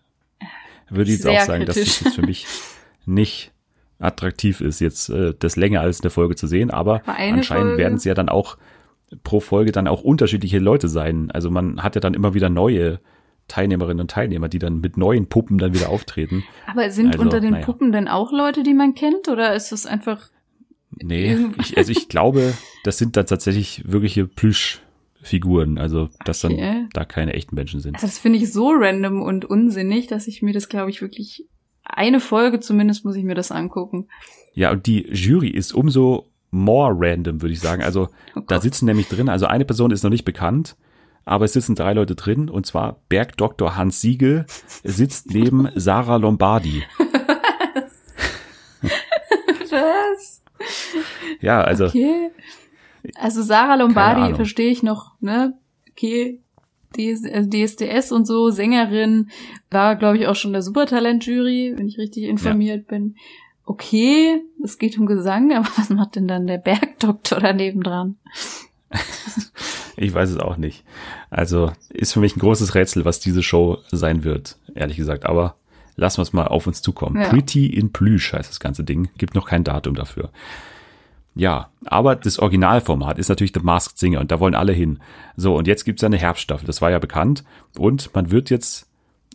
Würde jetzt Sehr auch sagen, dass kritisch. das jetzt für mich nicht attraktiv ist, jetzt äh, das länger als eine Folge zu sehen, aber Aber eine anscheinend werden es ja dann auch pro Folge dann auch unterschiedliche Leute sein. Also man hat ja dann immer wieder neue Teilnehmerinnen und Teilnehmer, die dann mit neuen Puppen dann wieder auftreten. Aber sind Also, unter den naja. Puppen denn auch Leute, die man kennt? Oder ist das einfach. Nee, ich, also ich glaube, das sind dann tatsächlich wirkliche Plüschfiguren, also dass Okay. dann da keine echten Menschen sind. Also das finde ich so random und unsinnig, dass ich mir das, glaube ich, wirklich. Eine Folge zumindest muss ich mir das angucken. Ja, und die Jury ist umso more random, würde ich sagen. Also Oh da sitzen nämlich drin, also eine Person ist noch nicht bekannt, aber es sitzen drei Leute drin, und zwar Bergdoktor Hans Siegel sitzt neben Sarah Lombardi. <laughs> Was? Ja, also Okay. Also Sarah Lombardi verstehe ich noch, ne? Okay. DS, also DSDS und so, Sängerin, war, glaube ich, auch schon der Supertalent-Jury, wenn ich richtig informiert bin. Okay, es geht um Gesang, <laughs> aber was macht denn dann der Bergdoktor daneben dran? <laughs> ich weiß es auch nicht. Also ist für mich ein großes Rätsel, was diese Show sein wird, ehrlich gesagt. Aber lassen wir es mal auf uns zukommen. Ja. Pretty in Plüsch heißt das ganze Ding. Gibt noch kein Datum dafür. Ja, aber das Originalformat ist natürlich The Masked Singer und da wollen alle hin. So, und jetzt gibt's ja eine Herbststaffel, das war ja bekannt. Und man wird jetzt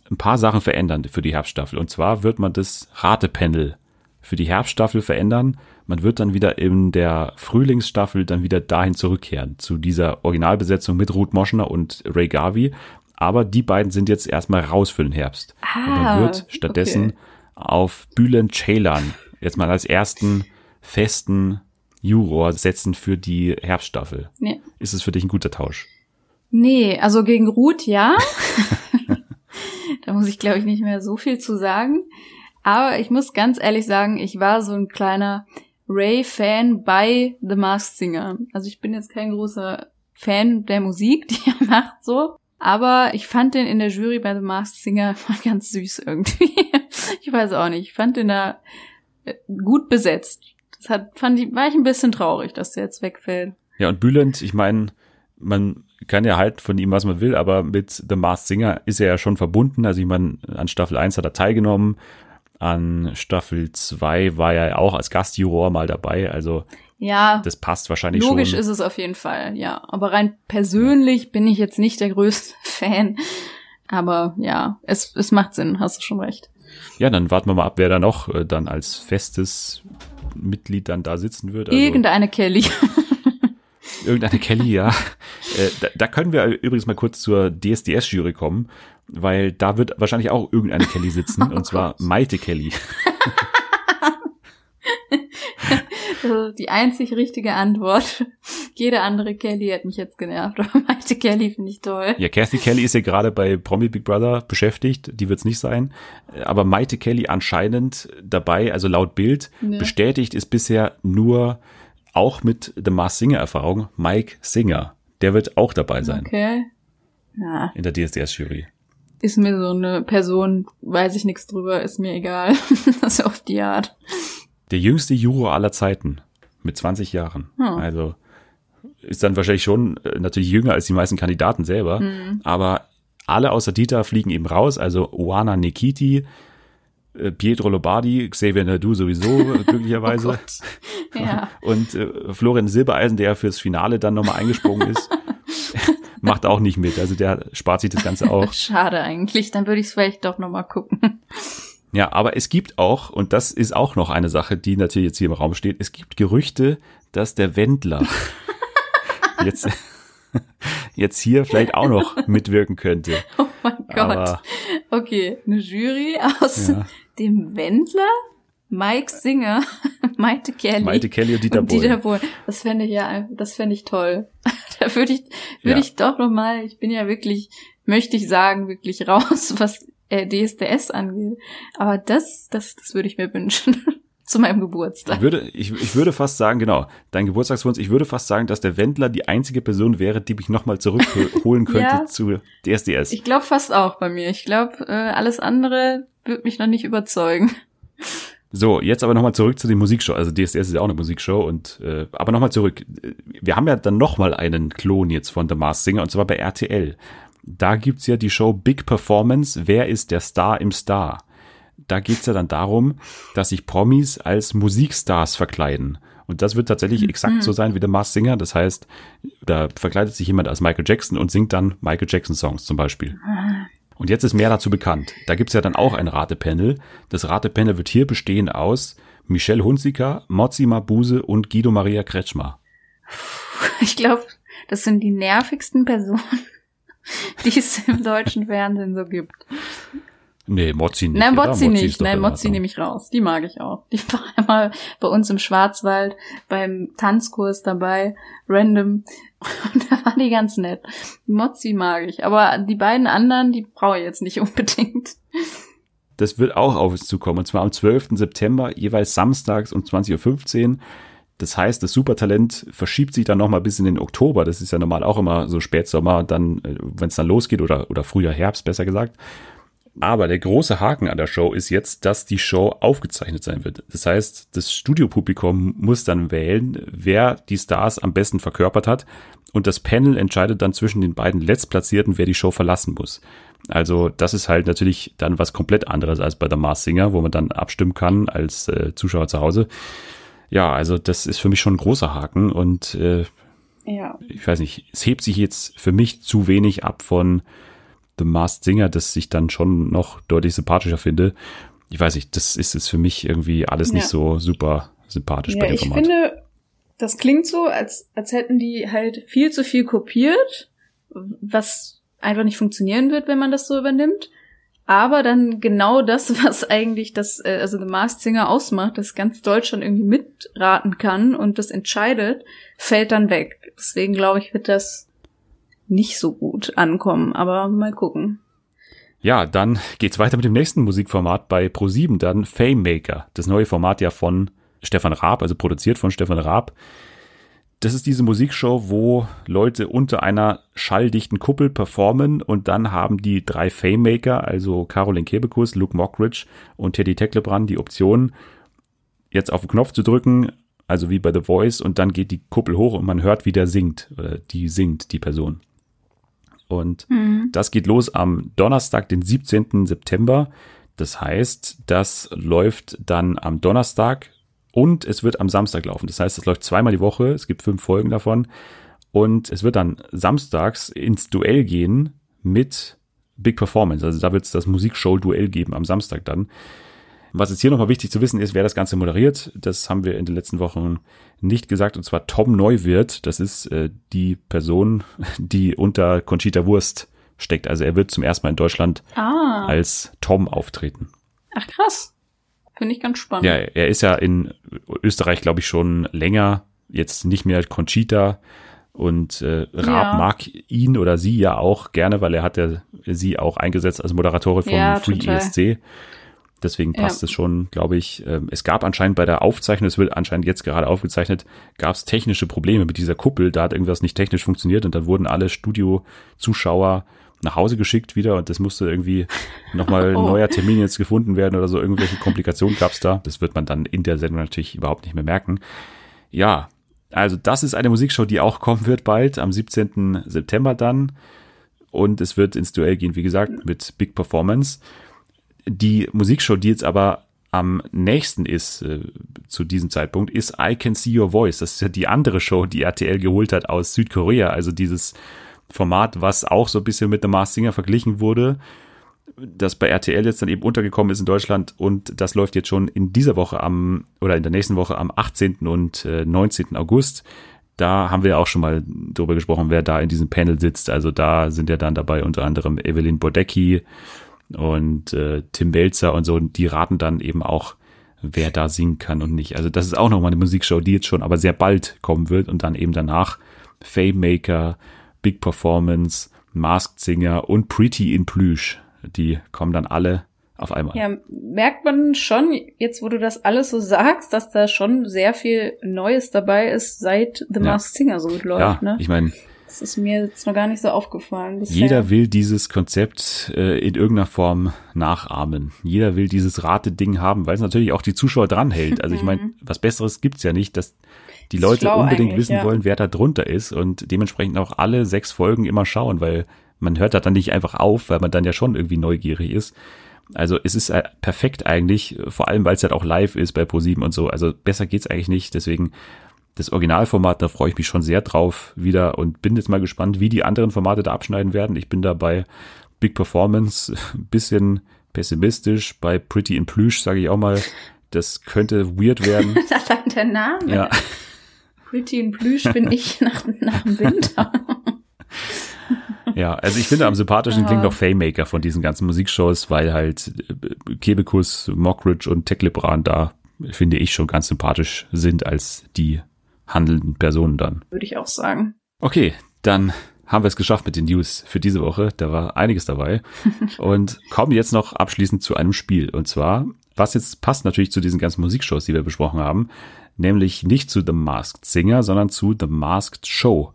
ein paar Sachen verändern für die Herbststaffel. Und zwar wird man das Ratepanel für die Herbststaffel verändern. Man wird dann wieder in der Frühlingsstaffel dann wieder dahin zurückkehren, zu dieser Originalbesetzung mit Ruth Moschner und Ray Garvey. Aber die beiden sind jetzt erstmal raus für den Herbst. und man Ah, wird stattdessen okay. auf Bülent Ceylan jetzt mal als ersten festen Juror setzen für die Herbststaffel. Nee. Ist es für dich ein guter Tausch? Nee, also gegen Ruth ja. <laughs> da muss ich, glaube ich, nicht mehr so viel zu sagen. Aber ich muss ganz ehrlich sagen, ich war so ein kleiner Ray-Fan bei The Masked Singer. Also ich bin jetzt kein großer Fan der Musik, <laughs> die er macht so. Aber ich fand den in der Jury bei The Masked Singer <laughs> ganz süß irgendwie. <laughs> ich weiß auch nicht. Ich fand den da äh, gut besetzt. Das hat, fand ich, war ich ein bisschen traurig, dass der jetzt wegfällt. Ja, und Bülent, ich meine, man kann ja halt von ihm, was man will, aber mit The Masked Singer ist er ja schon verbunden. Also ich meine, an Staffel 1 hat er teilgenommen, an Staffel 2 war er ja auch als Gastjuror mal dabei. Also Ja, das passt wahrscheinlich Logisch schon. ist es auf jeden Fall, ja. Aber rein persönlich bin ich jetzt nicht der größte <laughs> Fan. Aber ja, es, es macht Sinn, hast du schon recht. Ja, dann warten wir mal ab, wer da noch äh, dann als festes Mitglied dann da sitzen wird. Also Irgendeine Kelly. <laughs> irgendeine Kelly, ja. Äh, da, da können wir übrigens mal kurz zur DSDS-Jury kommen, weil da wird wahrscheinlich auch irgendeine Kelly sitzen, und zwar <laughs> Maite Kelly. <laughs> Also die einzig richtige Antwort. Jede andere Kelly hätte mich jetzt genervt, aber Maite Kelly finde ich toll. Ja, Kathy Kelly ist ja gerade bei Promi Big Brother beschäftigt, die wird's nicht sein. Aber Maite Kelly anscheinend dabei, also laut Bild, Ja. bestätigt ist bisher nur auch mit The Mars Singer Erfahrung Mike Singer. Der wird auch dabei sein Okay. Ja, in der DSDS-Jury. ist mir so eine Person, weiß ich nichts drüber, ist mir egal. das <laughs> ist auf die Art. Der jüngste Juror aller Zeiten mit 20 Jahren. Hm. Also ist dann wahrscheinlich schon äh, natürlich jünger als die meisten Kandidaten selber. Hm. Aber alle außer Dieter fliegen eben raus. Also Oana Nikiti, Pietro Lombardi, Xavier Nadu sowieso äh, <laughs> glücklicherweise. Oh. Ja. <laughs> Und äh, Florian Silbereisen, der fürs Finale dann nochmal eingesprungen ist, <laughs> macht auch nicht mit. Also der spart sich das Ganze auch. Schade eigentlich. Dann würde ich es vielleicht doch nochmal gucken. Ja, aber es gibt auch, und das ist auch noch eine Sache, die natürlich jetzt hier im Raum steht, es gibt Gerüchte, dass der Wendler jetzt, <laughs> jetzt hier vielleicht auch noch <laughs> mitwirken könnte. Oh mein Gott. Aber Okay, eine Jury aus Ja. dem Wendler, Mike Singer, <laughs> Maite Kelly. Maite Kelly und Dieter und Dieter Bohlen. Bohlen. Das fände ich ja, das fände ich toll. da würde ich, würde Ja. ich doch noch mal, ich bin ja wirklich, möchte ich sagen, wirklich raus, was äh, DSDS angeht. Aber das, das, das würde ich mir wünschen. Zu meinem ich Geburtstag. würde, ich, ich würde fast sagen, genau, dein Geburtstagswunsch, ich würde fast sagen, dass der Wendler die einzige Person wäre, die mich nochmal zurückholen <laughs> könnte Ja. zu DSDS. Ich glaube fast auch bei mir. Ich glaube, äh, alles andere wird mich noch nicht überzeugen. So, jetzt aber nochmal zurück zu den Musikshow. Also DSDS ist ja auch eine Musikshow und äh, aber nochmal zurück. Wir haben ja dann nochmal einen Klon jetzt von The Masked Singer und zwar bei RTL. Da gibt's ja die Show Big Performance. Wer ist der Star im Star? Da geht's ja dann darum, dass sich Promis als Musikstars verkleiden. Und das wird tatsächlich exakt so sein wie The Masked Singer. Das heißt, da verkleidet sich jemand als Michael Jackson und singt dann Michael Jackson Songs zum Beispiel. Und jetzt ist mehr dazu bekannt. Da gibt's ja dann auch ein Ratepanel. Das Ratepanel wird hier bestehen aus Michelle Hunziker, Mozzi Mabuse und Guido Maria Kretschmer. Ich glaube, das sind die nervigsten Personen, <laughs> die es im deutschen Fernsehen so gibt. Nee, Mozzi nicht. Nein? Mozzi ist nicht. Nein, in Mozzi nehme ich raus. Die mag ich auch. Die <laughs> war einmal bei uns im Schwarzwald beim Tanzkurs dabei, random. <laughs> Und da war die ganz nett. Mozzi mag ich. Aber die beiden anderen, die brauche ich jetzt nicht <laughs> unbedingt. Das wird auch auf uns zukommen. Und zwar am 12. September, jeweils samstags um 20.15 Uhr. Das heißt, das Supertalent verschiebt sich dann nochmal bis in den Oktober. Das ist ja normal auch immer so Spätsommer, dann, wenn es dann losgeht oder, oder früher Herbst, besser gesagt. Aber der große Haken an der Show ist jetzt, dass die Show aufgezeichnet sein wird. Das heißt, das Studiopublikum muss dann wählen, wer die Stars am besten verkörpert hat. Und das Panel entscheidet dann zwischen den beiden Letztplatzierten, wer die Show verlassen muss. Also das ist halt natürlich dann was komplett anderes als bei der Mars Singer, wo man dann abstimmen kann als äh, Zuschauer zu Hause. Ja, also das ist für mich schon ein großer Haken und äh, Ja. ich weiß nicht, es hebt sich jetzt für mich zu wenig ab von The Masked Singer, das ich dann schon noch deutlich sympathischer finde. Ich weiß nicht, das ist es für mich irgendwie alles nicht Ja. so super sympathisch bei Ja, dem ich Format. finde, das klingt so, als, als hätten die halt viel zu viel kopiert, was einfach nicht funktionieren wird, wenn man das so übernimmt. Aber dann genau das, <laughs> was eigentlich das, äh, also The Masked Singer ausmacht, dass ganz Deutschland irgendwie mitraten kann und das entscheidet, fällt dann weg. Deswegen glaube ich, wird das nicht so gut ankommen. Aber mal gucken. Ja, dann geht's weiter mit dem nächsten Musikformat bei Pro7, dann Fame Maker. Das neue Format ja von Stefan Raab, also produziert von Stefan Raab. Das ist diese Musikshow, wo Leute unter einer schalldichten Kuppel performen und dann haben die drei Fame Maker, also Caroline Kebekus, Luke Mockridge und Teddy Tecklebrand die Option, jetzt auf den Knopf zu drücken, also wie bei The Voice, und dann geht die Kuppel hoch und man hört, wie der singt, oder die singt, die Person. Und das geht los am Donnerstag, den 17. September. Das heißt, das läuft dann am Donnerstag und es wird am Samstag laufen. Das heißt, es läuft zweimal die Woche. Es gibt fünf Folgen davon. Und es wird dann samstags ins Duell gehen mit Big Performance. Also da wird es das Musikshow-Duell geben am Samstag dann. Was jetzt hier nochmal wichtig zu wissen ist, wer das Ganze moderiert. Das haben wir in den letzten Wochen nicht gesagt. Und zwar Tom Neuwirth. Das ist äh, die Person, <laughs> die unter Conchita Wurst steckt. Also er wird zum ersten Mal in Deutschland Ah, als Tom auftreten. ach krass. Finde ich ganz spannend. Ja, er ist ja in Österreich, glaube ich, schon länger. Jetzt nicht mehr Conchita. Und äh, Raab Ja. mag ihn oder sie ja auch gerne, weil er hat ja sie auch eingesetzt als Moderatorin von Ja, Free total. ESC. Deswegen Ja. passt es schon, glaube ich. Ähm, Es gab anscheinend bei der Aufzeichnung, es wird anscheinend jetzt gerade aufgezeichnet, gab es technische Probleme mit dieser Kuppel. Da hat irgendwas nicht technisch funktioniert und dann wurden alle Studio-Zuschauer nach Hause geschickt wieder und das musste irgendwie <laughs> nochmal ein Oh. neuer Termin jetzt gefunden werden oder so. Irgendwelche Komplikationen gab es da. Das wird man dann in der Sendung natürlich überhaupt nicht mehr merken. Ja, also das ist eine Musikshow, die auch kommen wird bald, am 17. September dann. Und es wird ins Duell gehen, wie gesagt, mit Big Performance. Die Musikshow, die jetzt aber am nächsten ist äh, zu diesem Zeitpunkt, ist I Can See Your Voice. Das ist ja die andere Show, die RTL geholt hat aus Südkorea. Also dieses Format, was auch so ein bisschen mit The Masked Singer verglichen wurde, das bei RTL jetzt dann eben untergekommen ist in Deutschland und das läuft jetzt schon in dieser Woche am oder in der nächsten Woche am 18. und äh, 19. August. Da haben wir auch schon mal drüber gesprochen, wer da in diesem Panel sitzt. Also da sind ja dann dabei unter anderem Evelyn Bodecki und äh, Tim Belzer und so. Die raten dann eben auch, wer da singen kann und nicht. Also das ist auch nochmal eine Musikshow, die jetzt schon aber sehr bald kommen wird und dann eben danach Fame Maker, Big Performance, Masked Singer und Pretty in Plüsch. Die kommen dann alle auf einmal. Ja, merkt man schon, jetzt wo du das alles so sagst, dass da schon sehr viel Neues dabei ist, seit The Ja. Masked Singer so gut läuft, ja ne? ich meine, Das ist mir jetzt noch gar nicht so aufgefallen. Bisher. jeder will dieses Konzept äh, in irgendeiner Form nachahmen. Jeder will dieses Rate-Ding haben, weil es natürlich auch die Zuschauer dranhält. Also ich meine, <laughs> was Besseres gibt's ja nicht, dass die Ist Leute unbedingt wissen ja. wollen, wer da drunter ist und dementsprechend auch alle sechs Folgen immer schauen, weil man hört da dann nicht einfach auf, weil man dann ja schon irgendwie neugierig ist. Also es ist äh, perfekt eigentlich, vor allem weil es halt auch live ist bei ProSieben und so. Also besser geht's eigentlich nicht. Deswegen das Originalformat, da freue ich mich schon sehr drauf wieder und bin jetzt mal gespannt, wie die anderen Formate da abschneiden werden. Ich bin da bei Big Performance ein <laughs> bisschen pessimistisch, bei Pretty in Plüsch sage ich auch mal, das könnte weird werden. <laughs> Allein der Name. ja. Pretty in Plüsch bin ich <laughs> nach, nach dem Winter. Ja, also ich finde am sympathischen klingt noch Fame-Maker von diesen ganzen Musikshows, weil halt äh, Kebekus, Mockridge und Teklebran da, finde ich, schon ganz sympathisch sind als die handelnden Personen dann. Würde ich auch sagen. Okay, dann haben wir es geschafft mit den News für diese Woche. Da war einiges dabei. <laughs> Und kommen jetzt noch abschließend zu einem Spiel. Und zwar, was jetzt passt natürlich zu diesen ganzen Musikshows, die wir besprochen haben, nämlich nicht zu The Masked Singer, sondern zu The Masked Show.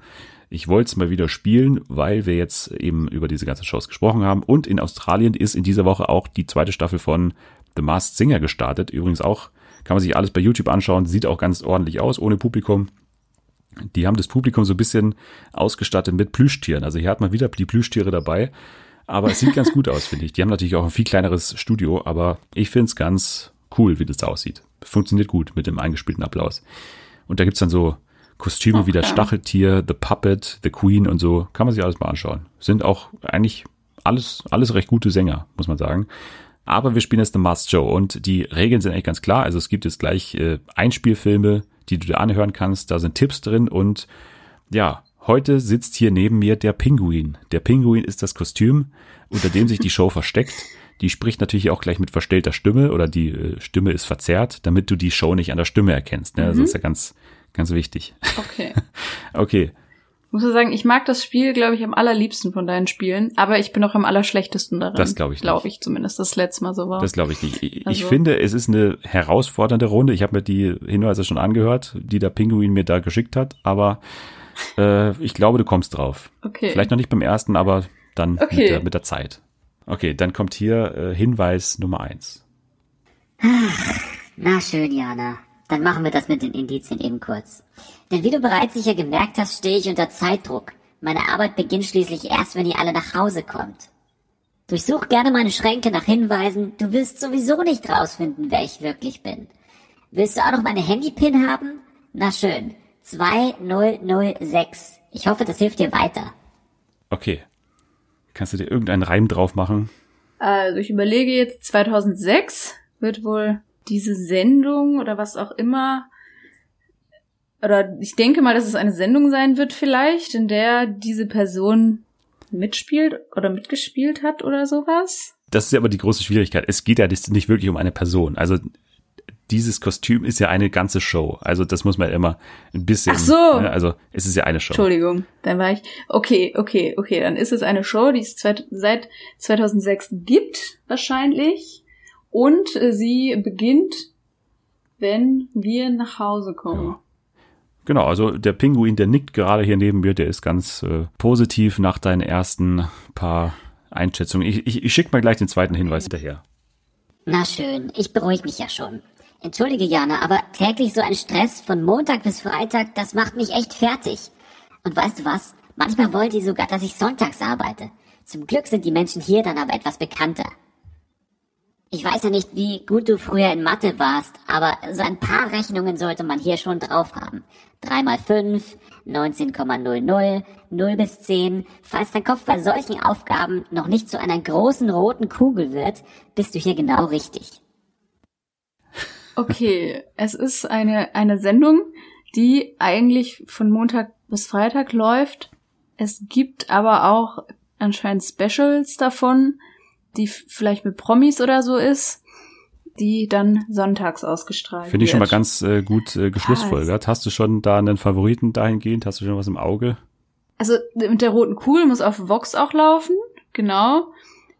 Ich wollte es mal wieder spielen, weil wir jetzt eben über diese ganzen Shows gesprochen haben. Und in Australien ist in dieser Woche auch die zweite Staffel von The Masked Singer gestartet. Übrigens auch, kann man sich alles bei YouTube anschauen, sieht auch ganz ordentlich aus, ohne Publikum. Die haben das Publikum so ein bisschen ausgestattet mit Plüschtieren. Also hier hat man wieder die Plüschtiere dabei. Aber es sieht ganz gut aus, finde ich. Die haben natürlich auch ein viel kleineres Studio, aber ich finde es ganz cool, wie das aussieht. funktioniert gut mit dem eingespielten Applaus. Und da gibt's dann so Kostüme wie das Okay. Stacheltier, The Puppet, The Queen und so. Kann man sich alles mal anschauen. Sind auch eigentlich alles, alles recht gute Sänger, muss man sagen. Aber wir spielen jetzt The Masked Show und die Regeln sind eigentlich ganz klar. Also es gibt jetzt gleich äh, Einspielfilme, die du dir anhören kannst. Da sind Tipps drin und ja, heute sitzt hier neben mir der Pinguin. Der Pinguin ist das Kostüm, unter dem sich die Show <laughs> versteckt. Die spricht natürlich auch gleich mit verstellter Stimme oder die äh, Stimme ist verzerrt, damit du die Show nicht an der Stimme erkennst. Ne? Also Das ist ja ganz, ganz wichtig. Okay. <laughs> Okay, Ich muss sagen, ich mag das Spiel, glaube ich, am allerliebsten von deinen Spielen, aber ich bin auch am allerschlechtesten darin. Das glaub ich nicht. Glaube ich zumindest, das letzte Mal so war. das glaube ich nicht. Ich, ich Also- finde, es ist eine herausfordernde Runde. Ich habe mir die Hinweise schon angehört, die der Pinguin mir da geschickt hat, aber äh, ich glaube, du kommst drauf. okay. Vielleicht noch nicht beim ersten, aber dann Okay. mit, der, mit der Zeit. Okay, dann kommt hier äh, Hinweis Nummer eins. Na schön, Jana. Dann machen wir das mit den Indizien eben kurz. Denn wie du bereits sicher gemerkt hast, stehe ich unter Zeitdruck. Meine Arbeit beginnt schließlich erst, wenn ihr alle nach Hause kommt. Durchsuch gerne meine Schränke nach Hinweisen. Du wirst sowieso nicht rausfinden, wer ich wirklich bin. Willst du auch noch meine Handy-Pin haben? Na schön. 2006. Ich hoffe, das hilft dir weiter. Okay. Kannst du dir irgendeinen Reim drauf machen? Also ich überlege jetzt, 2006 wird wohl diese Sendung oder was auch immer, oder ich denke mal, dass es eine Sendung sein wird vielleicht, in der diese Person mitspielt oder mitgespielt hat oder sowas. Das ist ja aber die große Schwierigkeit. Es geht ja nicht wirklich um eine Person. Also dieses Kostüm ist ja eine ganze Show. Also das muss man immer ein bisschen. Ach so. Ne? Also es ist ja eine Show. Entschuldigung, dann war ich, okay, okay, okay, dann ist es eine Show, die es seit 2006 gibt, wahrscheinlich. Und äh, sie beginnt, wenn wir nach Hause kommen. Ja. Genau, also der Pinguin, der nickt gerade hier neben mir, der ist ganz äh, positiv nach deinen ersten paar Einschätzungen. Ich, ich, ich schicke mal gleich den zweiten Hinweis hinterher. Na schön, ich beruhige mich ja schon. Entschuldige, Jana, aber täglich so ein Stress von Montag bis Freitag, das macht mich echt fertig. Und weißt du was? Manchmal wollen die sogar, dass ich sonntags arbeite. Zum Glück sind die Menschen hier dann aber etwas bekannter. Ich weiß ja nicht, wie gut du früher in Mathe warst, aber so ein paar Rechnungen sollte man hier schon drauf haben. 3 mal 5, 19,00, 0 bis 10. Falls dein Kopf bei solchen Aufgaben noch nicht zu einer großen roten Kugel wird, bist du hier genau richtig. Okay, es ist eine, eine Sendung, die eigentlich von Montag bis Freitag läuft. Es gibt aber auch anscheinend Specials davon, die vielleicht mit Promis oder so ist, die dann sonntags ausgestrahlt Finde ich schon mal wird. ganz äh, gut äh, geschlussfolgert. Hast du schon da einen Favoriten dahingehend? Hast du schon was im Auge? Also mit der roten Kugel muss auf Vox auch laufen, genau.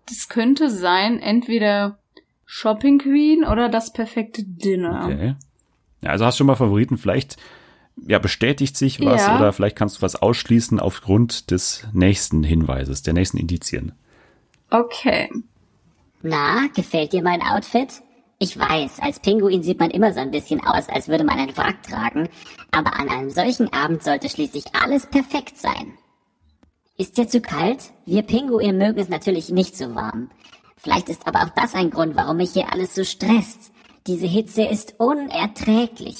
Das könnte sein, entweder Shopping Queen oder das perfekte Dinner. Okay. Ja, also hast du schon mal Favoriten. Vielleicht ja, bestätigt sich was Ja. oder vielleicht kannst du was ausschließen aufgrund des nächsten Hinweises, der nächsten Indizien. Okay. Na, gefällt dir mein Outfit? Ich weiß, als Pinguin sieht man immer so ein bisschen aus, als würde man einen Wrack tragen, aber an einem solchen Abend sollte schließlich alles perfekt sein. Ist dir zu kalt? Wir Pinguine mögen es natürlich nicht so warm. Vielleicht ist aber auch das ein Grund, warum mich hier alles so stresst. Diese Hitze ist unerträglich.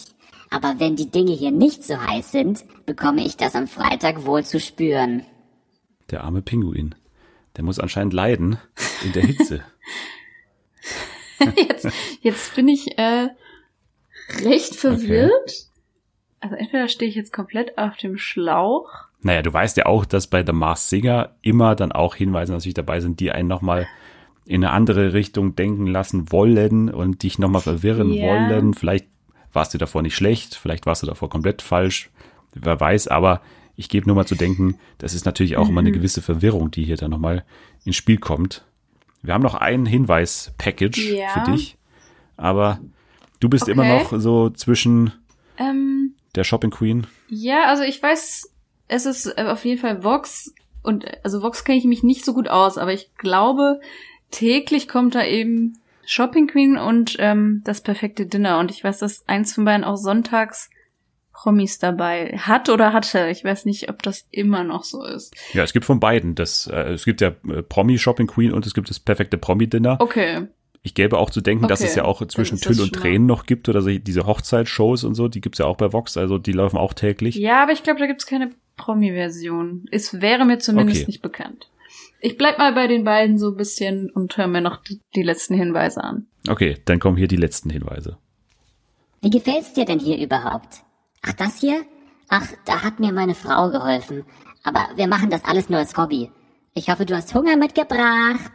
Aber wenn die Dinge hier nicht so heiß sind, bekomme ich das am Freitag wohl zu spüren. Der arme Pinguin. Der muss anscheinend leiden in der Hitze. <laughs> jetzt, jetzt bin ich äh, recht verwirrt. Also entweder stehe ich jetzt komplett auf dem Schlauch. Naja, du weißt ja auch, dass bei The Masked Singer immer dann auch Hinweise natürlich dabei sind, die einen nochmal in eine andere Richtung denken lassen wollen und dich nochmal verwirren Ja. wollen. Vielleicht warst du davor nicht schlecht, vielleicht warst du davor komplett falsch, wer weiß, aber ich gebe nur mal zu denken, das ist natürlich auch immer Mhm. eine gewisse Verwirrung, die hier dann nochmal ins Spiel kommt. Wir haben noch ein Hinweis-Package Ja. für dich, aber du bist Okay. immer noch so zwischen Ähm, der Shopping Queen ja, also ich weiß, es ist äh, auf jeden Fall Vox und also Vox kenne ich mich nicht so gut aus, aber ich glaube, täglich kommt da eben Shopping Queen und ähm, das perfekte Dinner und ich weiß, dass eins von beiden auch sonntags Promis dabei hat oder hatte. Ich weiß nicht, ob das immer noch so ist. Ja, es gibt von beiden. Das, äh, es gibt ja äh, Promi Shopping Queen und es gibt das perfekte Promi Dinner. Okay. Ich gäbe auch zu denken, dass Okay, es ja auch zwischen Tüll und Tränen noch gibt oder so, diese Hochzeitsshows und so, die gibt's ja auch bei Vox, also die laufen auch täglich. Ja, aber ich glaube, da gibt's keine Promi-Version. Es wäre mir zumindest Okay. nicht bekannt. Ich bleib mal bei den beiden so ein bisschen und höre mir noch die, die letzten Hinweise an. Okay, dann kommen hier die letzten Hinweise. Wie gefällt's dir denn hier überhaupt? Ach, das hier? Ach, da hat mir meine Frau geholfen. Aber wir machen das alles nur als Hobby. Ich hoffe, du hast Hunger mitgebracht.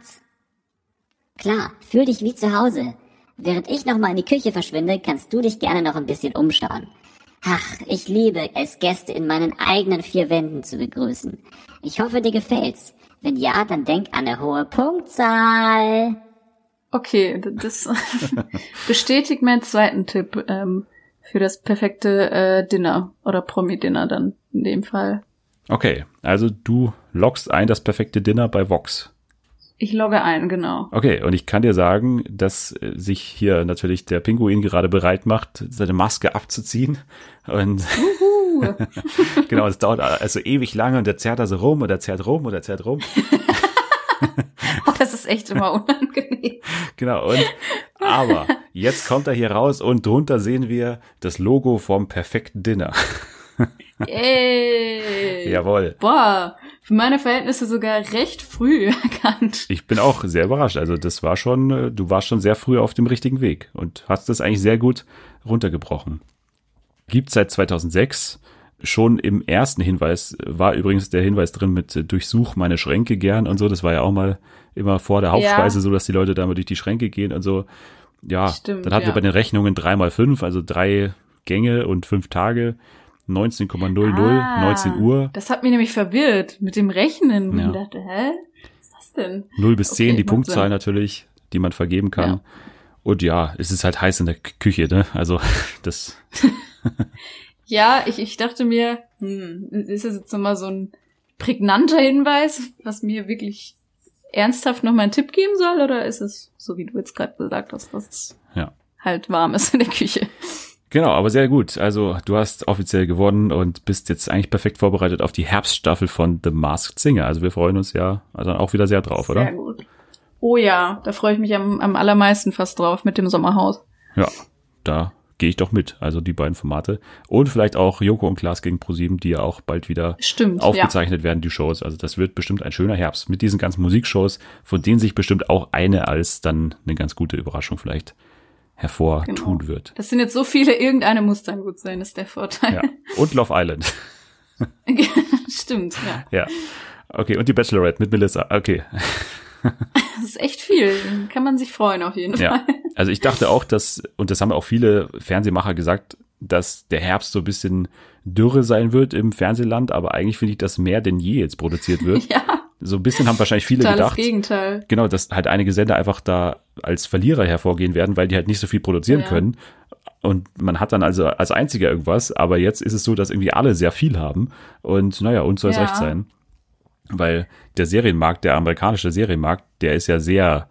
Klar, fühl dich wie zu Hause. Während ich noch mal in die Küche verschwinde, kannst du dich gerne noch ein bisschen umschauen. Ach, ich liebe es, Gäste in meinen eigenen vier Wänden zu begrüßen. Ich hoffe, dir gefällt's. Wenn ja, dann denk an eine hohe Punktzahl. Okay, das <laughs> bestätigt meinen zweiten Tipp ähm, für das perfekte äh, Dinner oder Promi-Dinner dann in dem Fall. Okay, also du loggst ein das perfekte Dinner bei Vox. Ich logge ein, genau. Okay, und ich kann dir sagen, dass äh, sich hier natürlich der Pinguin gerade bereit macht, seine Maske abzuziehen. Und <laughs> genau, es dauert also ewig lange und der zerrt da so rum und der zerrt rum und der zerrt rum. <laughs> echt immer <laughs> unangenehm. Genau, und aber jetzt kommt er hier raus und drunter sehen wir das Logo vom perfekten Dinner. Ey. <laughs> Jawohl. Boah, für meine Verhältnisse sogar recht früh <laughs> erkannt. Ich bin auch sehr überrascht. Also das war schon, äh, du warst schon sehr früh auf dem richtigen Weg und hast das eigentlich sehr gut runtergebrochen. Gibt seit 2006. Schon im ersten Hinweis war übrigens der Hinweis drin mit äh, durchsuch meine Schränke gern und so. Das war ja auch mal immer vor der Hauptspeise Ja. so, dass die Leute da mal durch die Schränke gehen und so. Ja, Stimmt, dann hatten wir ja. bei den Rechnungen drei mal fünf, also drei Gänge und fünf Tage. 19,00, Ah, 19 Uhr. Das hat mich nämlich verwirrt mit dem Rechnen. Ja. Ich dachte, hä? Was ist das denn? 0 bis 10 Okay, die Punktzahl Sinn. natürlich, die man vergeben kann. Ja. Und ja, es ist halt heiß in der Küche, ne? Also <laughs> das, <laughs> Ja, ich, ich dachte mir, hm, ist das jetzt nochmal so ein prägnanter Hinweis, was mir wirklich ernsthaft nochmal einen Tipp geben soll? Oder ist es, so wie du jetzt gerade gesagt hast, dass es ja. halt warm ist in der Küche? Genau, aber sehr gut. Also du hast offiziell gewonnen und bist jetzt eigentlich perfekt vorbereitet auf die Herbststaffel von The Masked Singer. Also wir freuen uns ja also auch wieder sehr drauf, Sehr oder? gut. Oh ja, da freue ich mich am, am allermeisten fast drauf mit dem Sommerhaus. Ja, da gehe ich doch mit. Also die beiden Formate. Und vielleicht auch Joko und Klaas gegen ProSieben, die ja auch bald wieder Stimmt, aufgezeichnet werden, die Shows. Also das wird bestimmt ein schöner Herbst mit diesen ganzen Musikshows, von denen sich bestimmt auch eine als dann eine ganz gute Überraschung vielleicht hervortun Genau. wird. ja. Das sind jetzt so viele, irgendeine muss dann gut sein, ist der Vorteil. Ja. Und Love Island. <laughs> Stimmt, ja. ja. Okay, und die Bachelorette mit Melissa. Okay. <laughs> Das ist echt viel. Kann man sich freuen auf jeden Ja. Fall. Also ich dachte auch, dass, und das haben auch viele Fernsehmacher gesagt, dass der Herbst so ein bisschen Dürre sein wird im Fernsehland, aber eigentlich finde ich, dass mehr denn je jetzt produziert wird. <laughs> Ja, So ein bisschen haben wahrscheinlich viele totales gedacht. Gegenteil. Genau, dass halt einige Sender einfach da als Verlierer hervorgehen werden, weil die halt nicht so viel produzieren Ja. können. Und man hat dann also als einziger irgendwas, aber jetzt ist es so, dass irgendwie alle sehr viel haben. Und naja, uns soll es Ja. recht sein. Weil der Serienmarkt, der amerikanische Serienmarkt, der ist ja sehr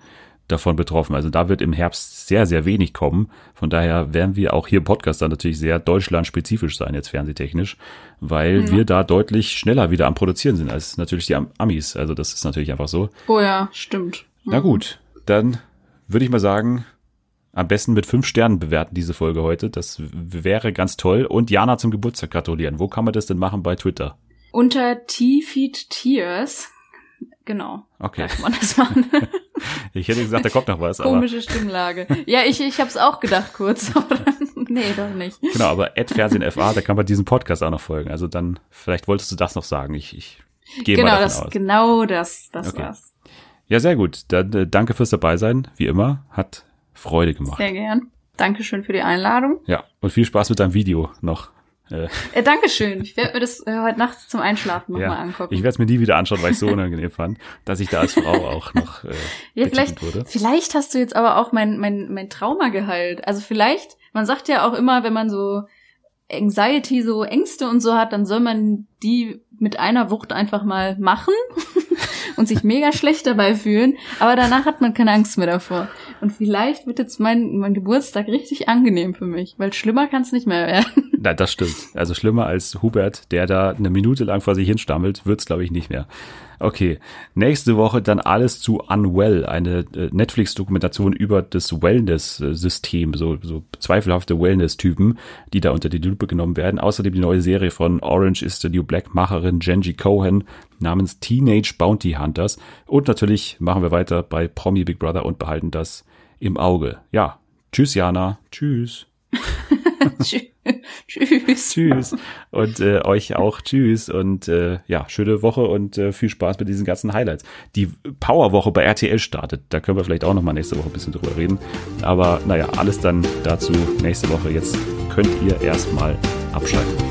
davon betroffen. Also da wird im Herbst sehr, sehr wenig kommen. Von daher werden wir auch hier im Podcast dann natürlich sehr deutschlandspezifisch sein, jetzt fernsehtechnisch, weil wir da deutlich schneller wieder am Produzieren sind als natürlich die Am- Amis. Also das ist natürlich einfach so. Oh ja, stimmt. Na gut, dann würde ich mal sagen, am besten mit fünf Sternen bewerten diese Folge heute. Das wäre ganz toll. Und Jana zum Geburtstag gratulieren. Wo kann man das denn machen bei Twitter? Unter T-Feed Tears. Genau. Okay. Da kann man das machen. <laughs> Ich hätte gesagt, da kommt noch was, aber Komische Stimmlage. Ja, ich, ich hab's auch gedacht kurz. <laughs> Aber nee, doch nicht. genau, aber at FernsehenFA, da kann man diesem Podcast auch noch folgen. Also dann, vielleicht wolltest du das noch sagen. Ich, ich gehe genau, mal davon das, aus. genau das, das Okay. war's. Ja, sehr gut. Dann äh, danke fürs dabei sein, wie immer. Hat Freude gemacht. Sehr gern. Dankeschön für die Einladung. Ja, und viel Spaß mit deinem Video noch. Äh, Äh, Dankeschön. Ich werde mir das äh, heute Nacht zum Einschlafen nochmal ja, angucken. ich werde es mir nie wieder anschauen, weil ich so unangenehm fand, dass ich da als Frau auch noch äh, Ja, vielleicht, wurde. vielleicht hast du jetzt aber auch mein, mein, mein Trauma geheilt. Also vielleicht, man sagt ja auch immer, wenn man so Anxiety, so Ängste und so hat, dann soll man die mit einer Wucht einfach mal machen. <laughs> und sich mega schlecht dabei fühlen, aber danach hat man keine Angst mehr davor. Und vielleicht wird jetzt mein, mein Geburtstag richtig angenehm für mich, weil schlimmer kann es nicht mehr werden. <laughs> Na, das stimmt. Also schlimmer als Hubert, der da eine Minute lang vor sich hinstammelt, wird's glaube ich nicht mehr. Okay, nächste Woche dann alles zu Unwell, eine äh, Netflix-Dokumentation über das Wellness-System, so, so zweifelhafte Wellness-Typen, die da unter die Lupe genommen werden. Außerdem die neue Serie von Orange is the New Black-Macherin Genji Cohen namens Teenage Bounty Hunters. Und natürlich machen wir weiter bei Promi Big Brother und behalten das im Auge. Ja, tschüss Jana, tschüss. <laughs> Tschüss. Tschüss. Und äh, euch auch tschüss. Und äh, ja, schöne Woche und äh, viel Spaß mit diesen ganzen Highlights. Die Powerwoche bei RTL startet. Da können wir vielleicht auch nochmal nächste Woche ein bisschen drüber reden. Aber naja, alles dann dazu nächste Woche. Jetzt könnt ihr erstmal abschalten.